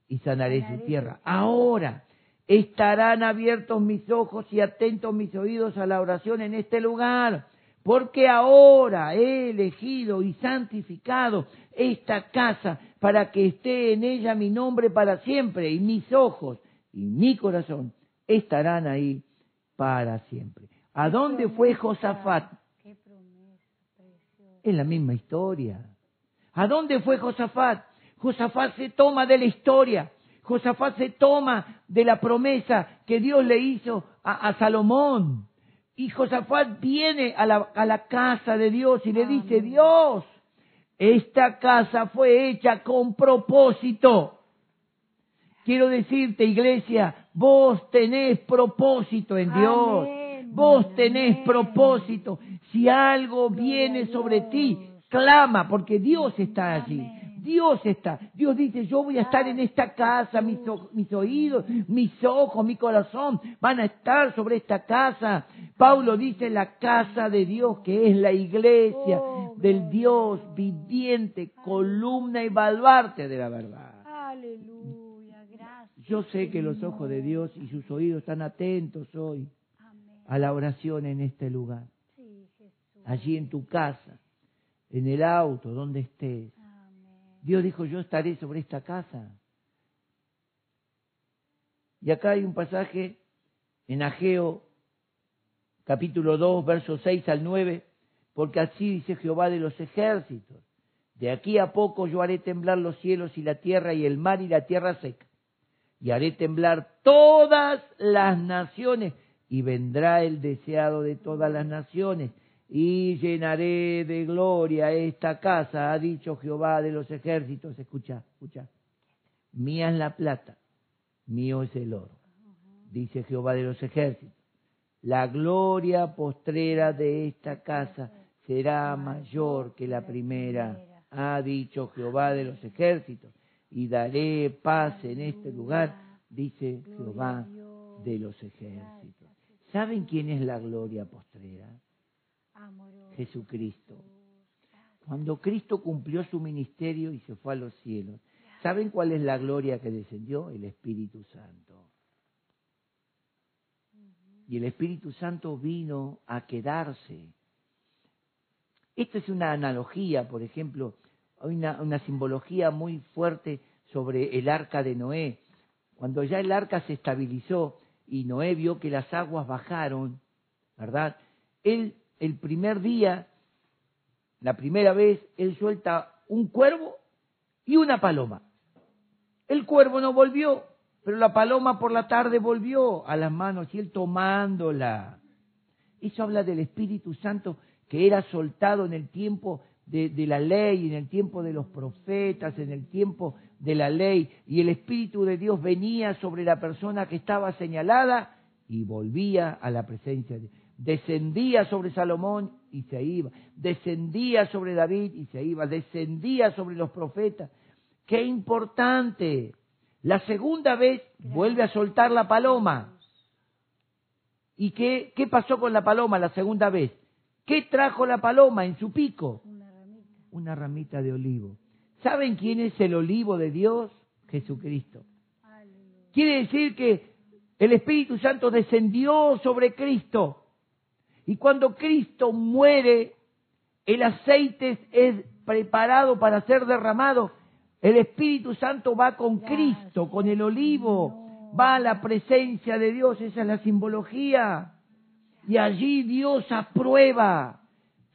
y sanaré su tierra. Ahora estarán abiertos mis ojos y atentos mis oídos a la oración en este lugar, porque ahora he elegido y santificado esta casa para que esté en ella mi nombre para siempre, y mis ojos y mi corazón estarán ahí para siempre. ¿A dónde fue Josafat? Qué promesa preciosa. Es la misma historia. ¿A dónde fue Josafat? Josafat se toma de la historia. Josafat se toma de la promesa que Dios le hizo a, a Salomón. Y Josafat viene a la, a la casa de Dios y le dice. Dios, esta casa fue hecha con propósito. Quiero decirte, iglesia, vos tenés propósito en Dios. Amén. Vos tenés Amén. propósito. Si algo viene sobre ti, clama, porque Dios está allí. Dios está. Dios dice, yo voy a estar en esta casa, mis, oídos, mis ojos, mi corazón van a estar sobre esta casa. Paulo dice, la casa de Dios, que es la iglesia Oh, del Dios viviente, columna y baluarte de la verdad. Aleluya, gracias. Yo sé que los ojos de Dios y sus oídos están atentos hoy Amén. a la oración en este lugar, Sí, Jesús. allí en tu casa, en el auto, donde estés. Dios dijo, yo estaré sobre esta casa. Y acá hay un pasaje en Ageo, capítulo 2, versos 6 al 9, porque así dice Jehová de los ejércitos. De aquí a poco yo haré temblar los cielos y la tierra y el mar y la tierra seca. Y haré temblar todas las naciones y vendrá el deseado de todas las naciones y llenaré de gloria esta casa, ha dicho Jehová de los ejércitos. Escucha, escucha. Mía es la plata, mío es el oro, dice Jehová de los ejércitos. La gloria postrera de esta casa será mayor que la primera, ha dicho Jehová de los ejércitos. Y daré paz en este lugar, dice Jehová de los ejércitos. ¿Saben quién es la gloria postrera? Jesucristo. Cuando Cristo cumplió su ministerio y se fue a los cielos, ¿saben cuál es la gloria que descendió? El Espíritu Santo. Y el Espíritu Santo vino a quedarse. Esto es una analogía, por ejemplo, hay una, una simbología muy fuerte sobre el arca de Noé. Cuando ya el arca se estabilizó y Noé vio que las aguas bajaron, ¿verdad? Él, el primer día, la primera vez, él suelta un cuervo y una paloma. El cuervo no volvió, pero la paloma por la tarde volvió a las manos y él tomándola. Eso habla del Espíritu Santo que era soltado en el tiempo de, la ley, en el tiempo de los profetas, en el tiempo de la ley, y el Espíritu de Dios venía sobre la persona que estaba señalada y volvía a la presencia de Dios. Descendía sobre Salomón y se iba, descendía sobre David y se iba, descendía sobre los profetas. ¡Qué importante! La segunda vez vuelve a soltar la paloma. ¿Y qué, qué pasó con la paloma la segunda vez? ¿Qué trajo la paloma en su pico? Una ramita. Una ramita de olivo. ¿Saben quién es el olivo de Dios? Jesucristo. Quiere decir que el Espíritu Santo descendió sobre Cristo. Y cuando Cristo muere, el aceite es preparado para ser derramado. El Espíritu Santo va con Cristo, con el olivo, va a la presencia de Dios. Esa es la simbología. Y allí Dios aprueba.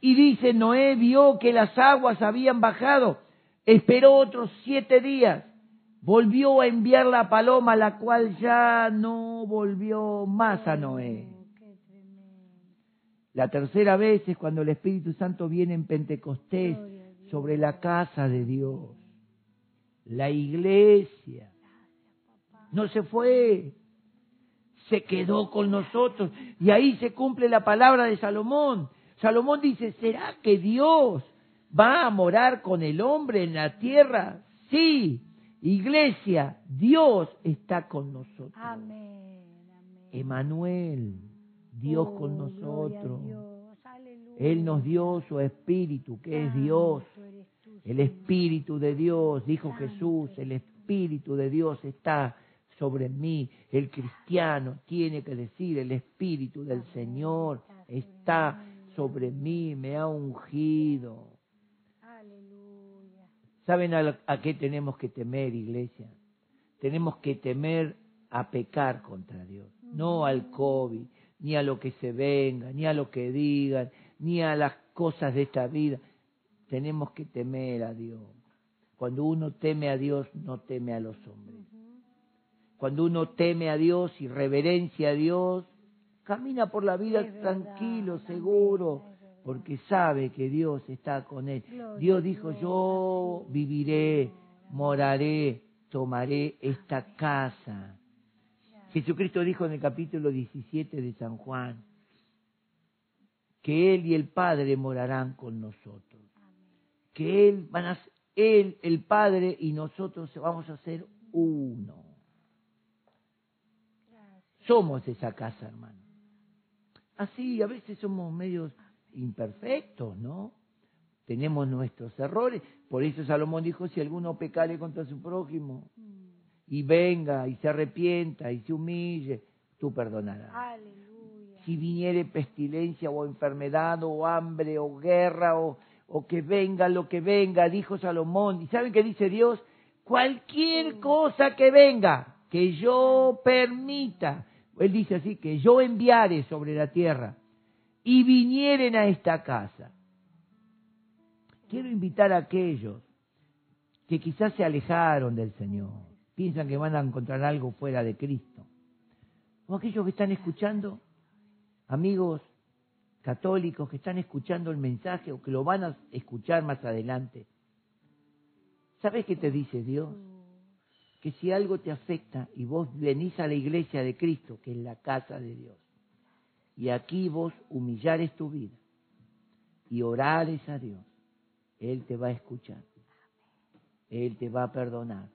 Y dice, Noé vio que las aguas habían bajado. Esperó otros siete días. Volvió a enviar la paloma, la cual ya no volvió más a Noé. La tercera vez es cuando el Espíritu Santo viene en Pentecostés sobre la casa de Dios. La iglesia no se fue, se quedó con nosotros. Y ahí se cumple la palabra de Salomón. Salomón dice, ¿será que Dios va a morar con el hombre en la tierra? Sí, iglesia, Dios está con nosotros. Amén, amén. Emanuel, Dios Oh, con a nosotros. Él nos dio su espíritu, que es Dios. El. Espíritu de Dios, dijo Jesús, el Espíritu de Dios está sobre mí. El cristiano tiene que decir, el Espíritu del Señor está sobre mí, me ha ungido. ¿Saben a, a qué tenemos que temer, iglesia? Tenemos que temer a pecar contra Dios, no al COVID, ni a lo que se venga, ni a lo que digan, ni a las cosas de esta vida. Tenemos que temer a Dios. Cuando uno teme a Dios, no teme a los hombres. Cuando uno teme a Dios y reverencia a Dios, camina por la vida verdad, tranquilo, seguro, porque sabe que Dios está con él. Dios dijo, yo viviré, moraré, tomaré esta casa. Jesucristo dijo en el capítulo 17 de San Juan que Él y el Padre morarán con nosotros. Que Él, van a, Él, el Padre y nosotros vamos a ser uno. Somos esa casa, hermano. Así, a veces somos medios imperfectos, ¿no? Tenemos nuestros errores. Por eso Salomón dijo, si alguno pecare contra su prójimo y venga y se arrepienta y se humille, tú perdonarás. Aleluya. Si viniere pestilencia o enfermedad o hambre o guerra o, o que venga lo que venga, dijo Salomón. ¿Y saben qué dice Dios? Cualquier cosa que venga, que yo permita. Él dice así, que yo enviare sobre la tierra y vinieren a esta casa. Quiero invitar a aquellos que quizás se alejaron del Señor, piensan que van a encontrar algo fuera de Cristo. O aquellos que están escuchando, amigos católicos que están escuchando el mensaje o que lo van a escuchar más adelante. ¿Sabes qué te dice Dios? Que si algo te afecta y vos venís a la iglesia de Cristo, que es la casa de Dios, y aquí vos humillares tu vida y orares a Dios, Él te va a escuchar, Él te va a perdonar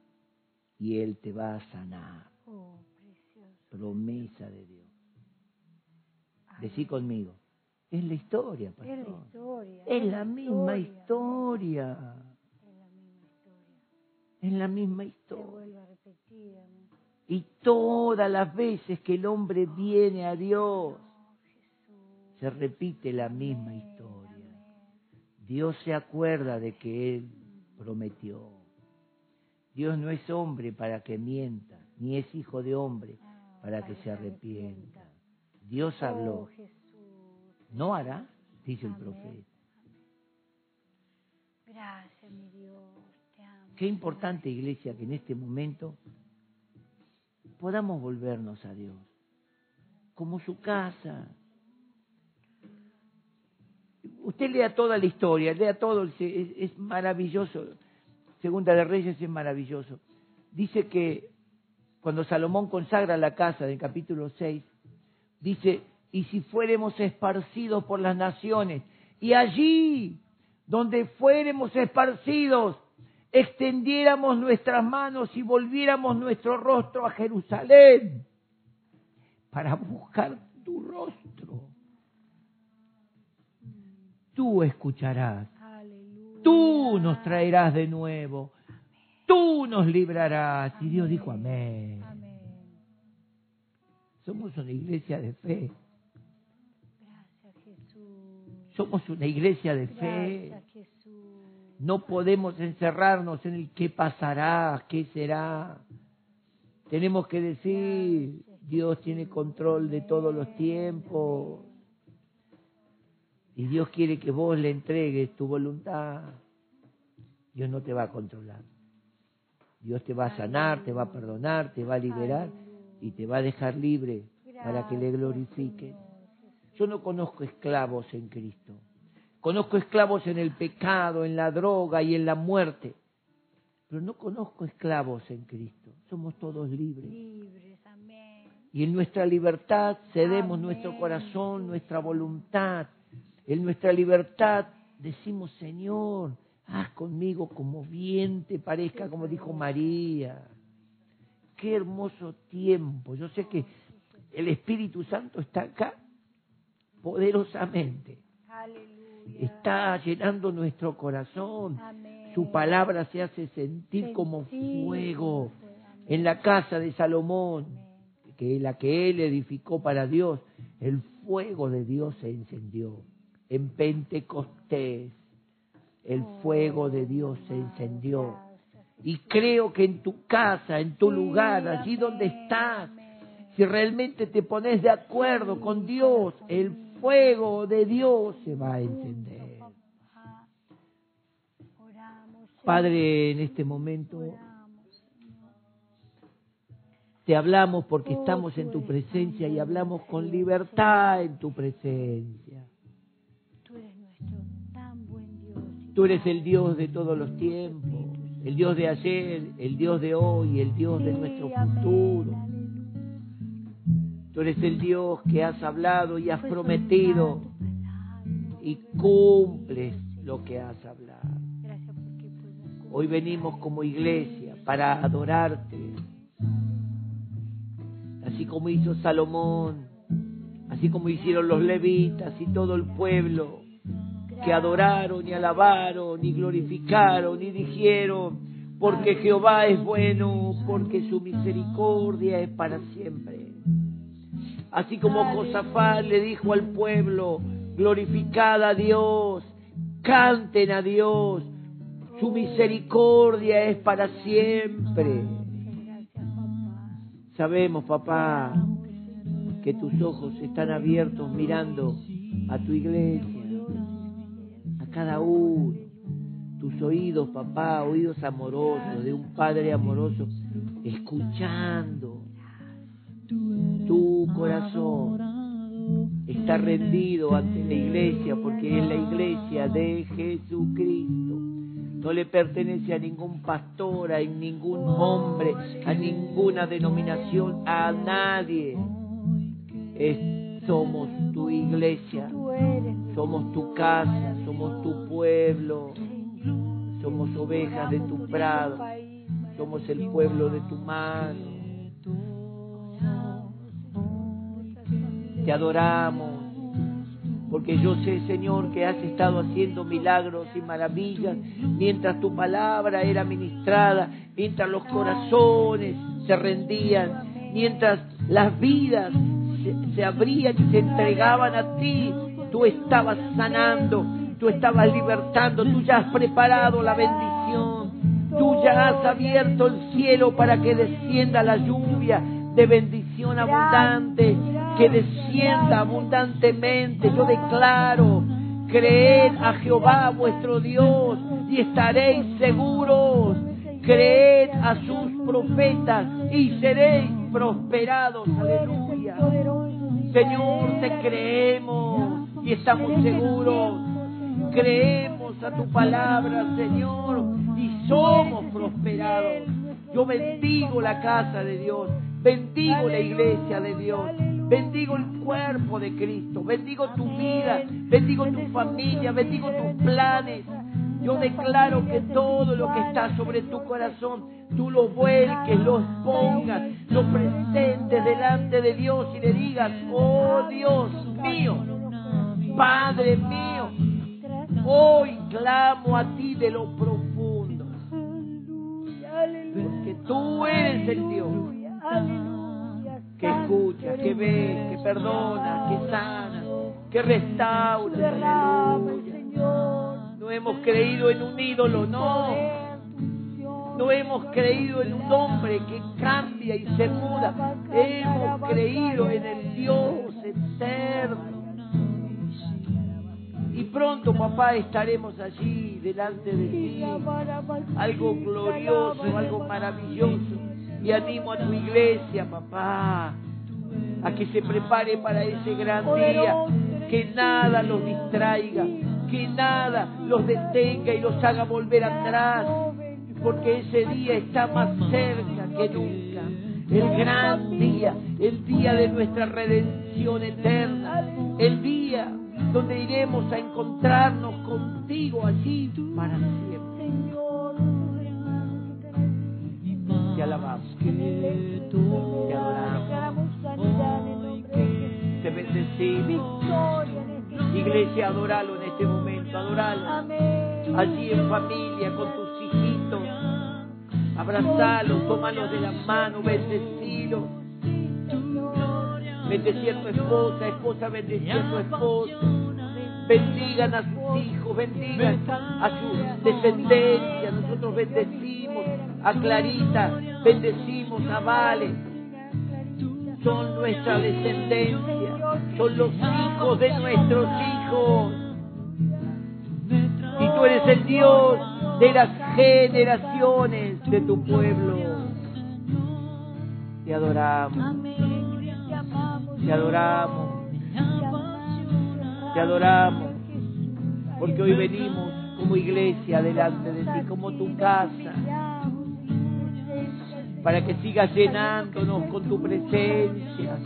y Él te va a sanar. Oh, precioso. Promesa de Dios. Decí conmigo, es la historia, Es pastor. la historia. Es la misma historia. historia. Es la misma historia. Es la misma historia. repetir. Y todas las veces que el hombre viene a Dios, se repite la misma historia. Dios se acuerda de que Él prometió. Dios no es hombre para que mienta, ni es hijo de hombre para que se arrepienta. Dios Oh, habló, Jesús. no hará, dice el profeta. Gracias, mi Dios. Te amo. Qué importante, iglesia, que en este momento podamos volvernos a Dios, como su casa. Usted lea toda la historia, lea todo, es, es maravilloso. Segunda de Reyes es maravilloso. Dice que cuando Salomón consagra la casa del capítulo 6, dice, y si fuéramos esparcidos por las naciones, y allí donde fuéramos esparcidos, extendiéramos nuestras manos y volviéramos nuestro rostro a Jerusalén para buscar tu rostro. Tú escucharás. Tú nos traerás de nuevo, tú nos librarás. Y Dios dijo, amén. Somos una iglesia de fe, Gracias, Jesús. somos una iglesia de fe. No podemos encerrarnos en el qué pasará, qué será. Tenemos que decir, Dios tiene control de todos los tiempos. Y Dios quiere que vos le entregues tu voluntad, Dios no te va a controlar. Dios te va a sanar, te va a perdonar, te va a liberar y te va a dejar libre para que le glorifique. Yo no conozco esclavos en Cristo. Conozco esclavos en el pecado, en la droga y en la muerte. Pero no conozco esclavos en Cristo. Somos todos libres. Y en nuestra libertad cedemos nuestro corazón, nuestra voluntad. En nuestra libertad decimos, Señor, haz conmigo como bien te parezca, como dijo María. Qué hermoso tiempo. Yo sé que el Espíritu Santo está acá poderosamente. Está llenando nuestro corazón. Su palabra se hace sentir como fuego en la casa de Salomón, que la que él edificó para Dios. El fuego de Dios se encendió. En Pentecostés el fuego de Dios se encendió. Y creo que en tu casa, en tu lugar, allí donde estás, si realmente te pones de acuerdo con Dios, el fuego de Dios se va a encender. Padre, en este momento te hablamos porque estamos en tu presencia y hablamos con libertad en tu presencia. Tú eres el Dios de todos los tiempos, el Dios de ayer, el Dios de hoy, el Dios de nuestro futuro. Tú eres el Dios que has hablado y has prometido y cumples lo que has hablado. Hoy venimos como iglesia para adorarte, así como hizo Salomón, así como hicieron los levitas y todo el pueblo que adoraron y alabaron y glorificaron y dijeron, porque Jehová es bueno, porque su misericordia es para siempre. Así como Josafat le dijo al pueblo, glorificad a Dios, canten a Dios, su misericordia es para siempre. Sabemos, papá, que tus ojos están abiertos mirando a tu iglesia cada uno. Tus oídos, papá, oídos amorosos de un padre amoroso, escuchando. Tu corazón está rendido ante la iglesia porque es la iglesia de Jesucristo. No le pertenece a ningún pastor, a ningún hombre, a ninguna denominación, a nadie. somos tu iglesia somos tu casa, somos tu pueblo, somos ovejas de tu prado, somos el pueblo de tu mano. Te adoramos, porque yo sé, Señor, que has estado haciendo milagros y maravillas mientras tu palabra era ministrada, mientras los corazones se rendían, mientras las vidas se, se abrían y se entregaban a ti. Tú estabas sanando, tú estabas libertando, tú ya has preparado la bendición, tú ya has abierto el cielo para que descienda la lluvia de bendición abundante, que descienda abundantemente. Yo declaro, creed a Jehová vuestro Dios y estaréis seguros. Creed a sus profetas y seréis prosperados. Aleluya. Señor, te creemos y estamos seguros. Creemos a tu palabra, Señor, y somos prosperados. Yo bendigo la casa de Dios, bendigo la iglesia de Dios, bendigo el cuerpo de Cristo, bendigo tu vida, bendigo tu familia, bendigo tus planes. Yo declaro que todo lo que está sobre tu corazón, tú lo vuelques, lo pongas, lo presentes delante de Dios y le digas, oh Dios mío, Padre mío, hoy clamo a ti de lo profundo. Porque tú eres el Dios que escucha, que ve, que perdona, que sana, que restaura. No hemos creído en un ídolo, no. No hemos creído en un hombre que cambia y se muda. Hemos creído en el Dios eterno pronto, papá, estaremos allí delante de ti. Algo glorioso, algo maravilloso. Y animo a tu iglesia, papá, a que se prepare para ese gran día. Que nada los distraiga, que nada los detenga y los haga volver atrás. Porque ese día está más cerca que nunca. El gran día, el día de nuestra redención eterna. El día donde iremos a encontrarnos contigo allí para siempre. Te alabamos, te adoramos, te bendecimos. Iglesia, adoralo en este momento, adoralo. Allí en familia, con tus hijitos. Abrazalos, tómalos de la mano, bendecilos. Bendecí a tu esposa, esposa, bendecí a tu esposo. Bendigan a sus hijos, bendigan a su descendencia. Nosotros bendecimos a Clarita, bendecimos a Vale. Son nuestra descendencia, son los hijos de nuestros hijos. Y tú eres el Dios de las generaciones de tu pueblo. Te adoramos, te adoramos, te adoramos, porque hoy venimos como iglesia delante de ti, como tu casa, para que sigas llenándonos con tu presencia.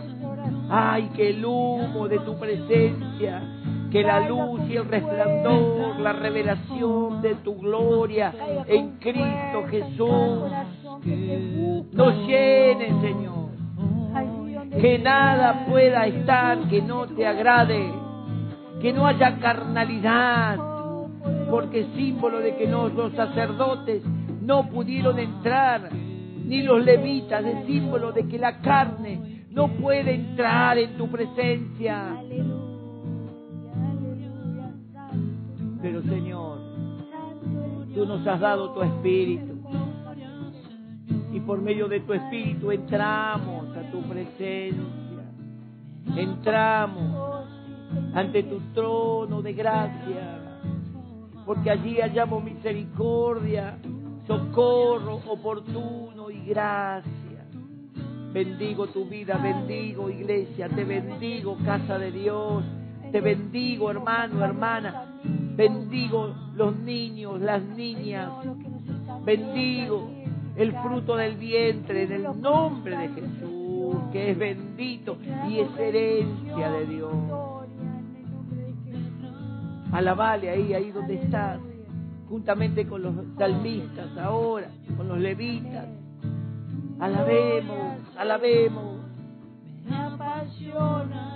Ay, que el humo de tu presencia, que la luz y el resplandor, la revelación de tu gloria en Cristo Jesús nos llene, Señor. Que nada pueda estar que no te agrade, que no haya carnalidad, porque símbolo de que no, los sacerdotes no pudieron entrar, ni los levitas, es símbolo de que la carne no puede entrar en tu presencia. Pero Señor, tú nos has dado tu espíritu. Y por medio de tu espíritu entramos a tu presencia. Entramos ante tu trono de gracia. Porque allí hallamos misericordia, socorro oportuno y gracia. Bendigo tu vida, bendigo iglesia, te bendigo casa de Dios, te bendigo hermano, hermana, bendigo los niños, las niñas, bendigo el fruto del vientre en el nombre de Jesús, que es bendito y es herencia de Dios. Alabale ahí, ahí donde estás, juntamente con los salmistas ahora, con los levitas. Alabemos, alabemos. Me apasiona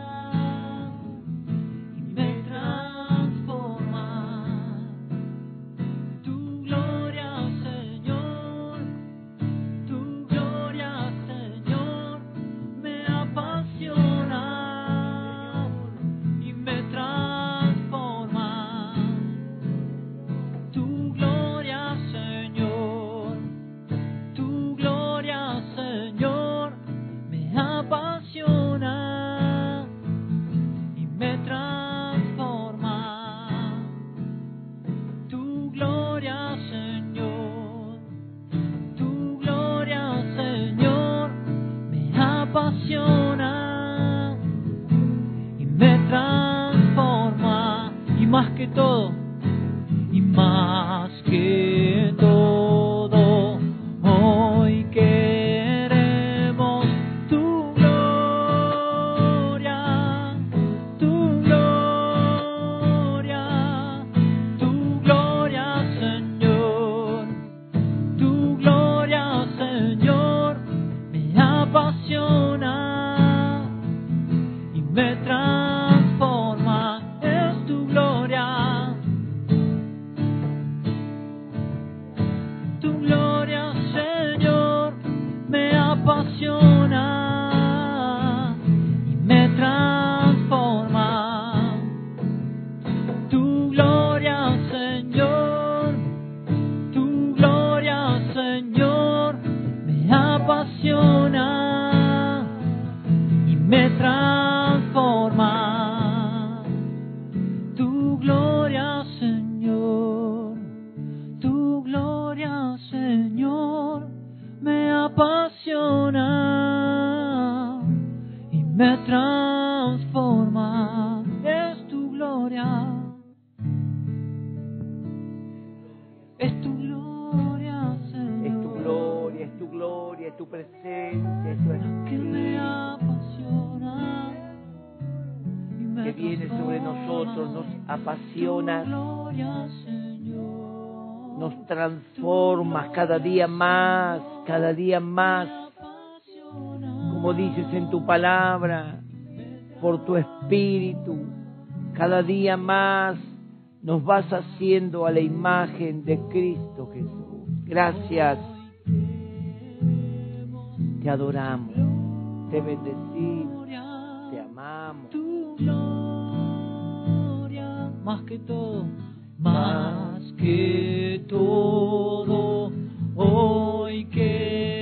tu presencia y tu que me apasiona que viene sobre nosotros, nos apasiona, nos transforma cada día más, cada día más, como dices en tu palabra, por tu espíritu, cada día más nos vas haciendo a la imagen de Cristo Jesús. Gracias, te adoramos, te bendecimos, te amamos. tu gloria más que todo, más que todo. Hoy queremos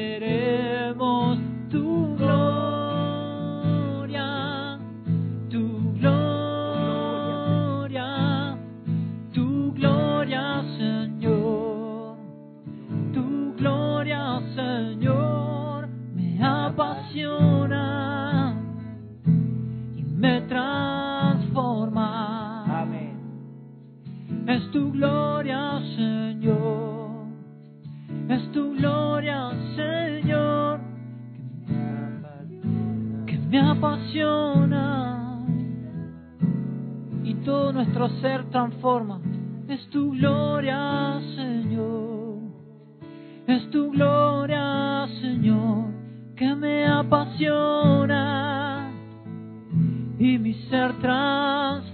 Es tu gloria, Señor. Es tu gloria, Señor, que me apasiona y todo nuestro ser transforma. Es tu gloria, Señor. Es tu gloria, Señor, que me apasiona y mi ser transforma.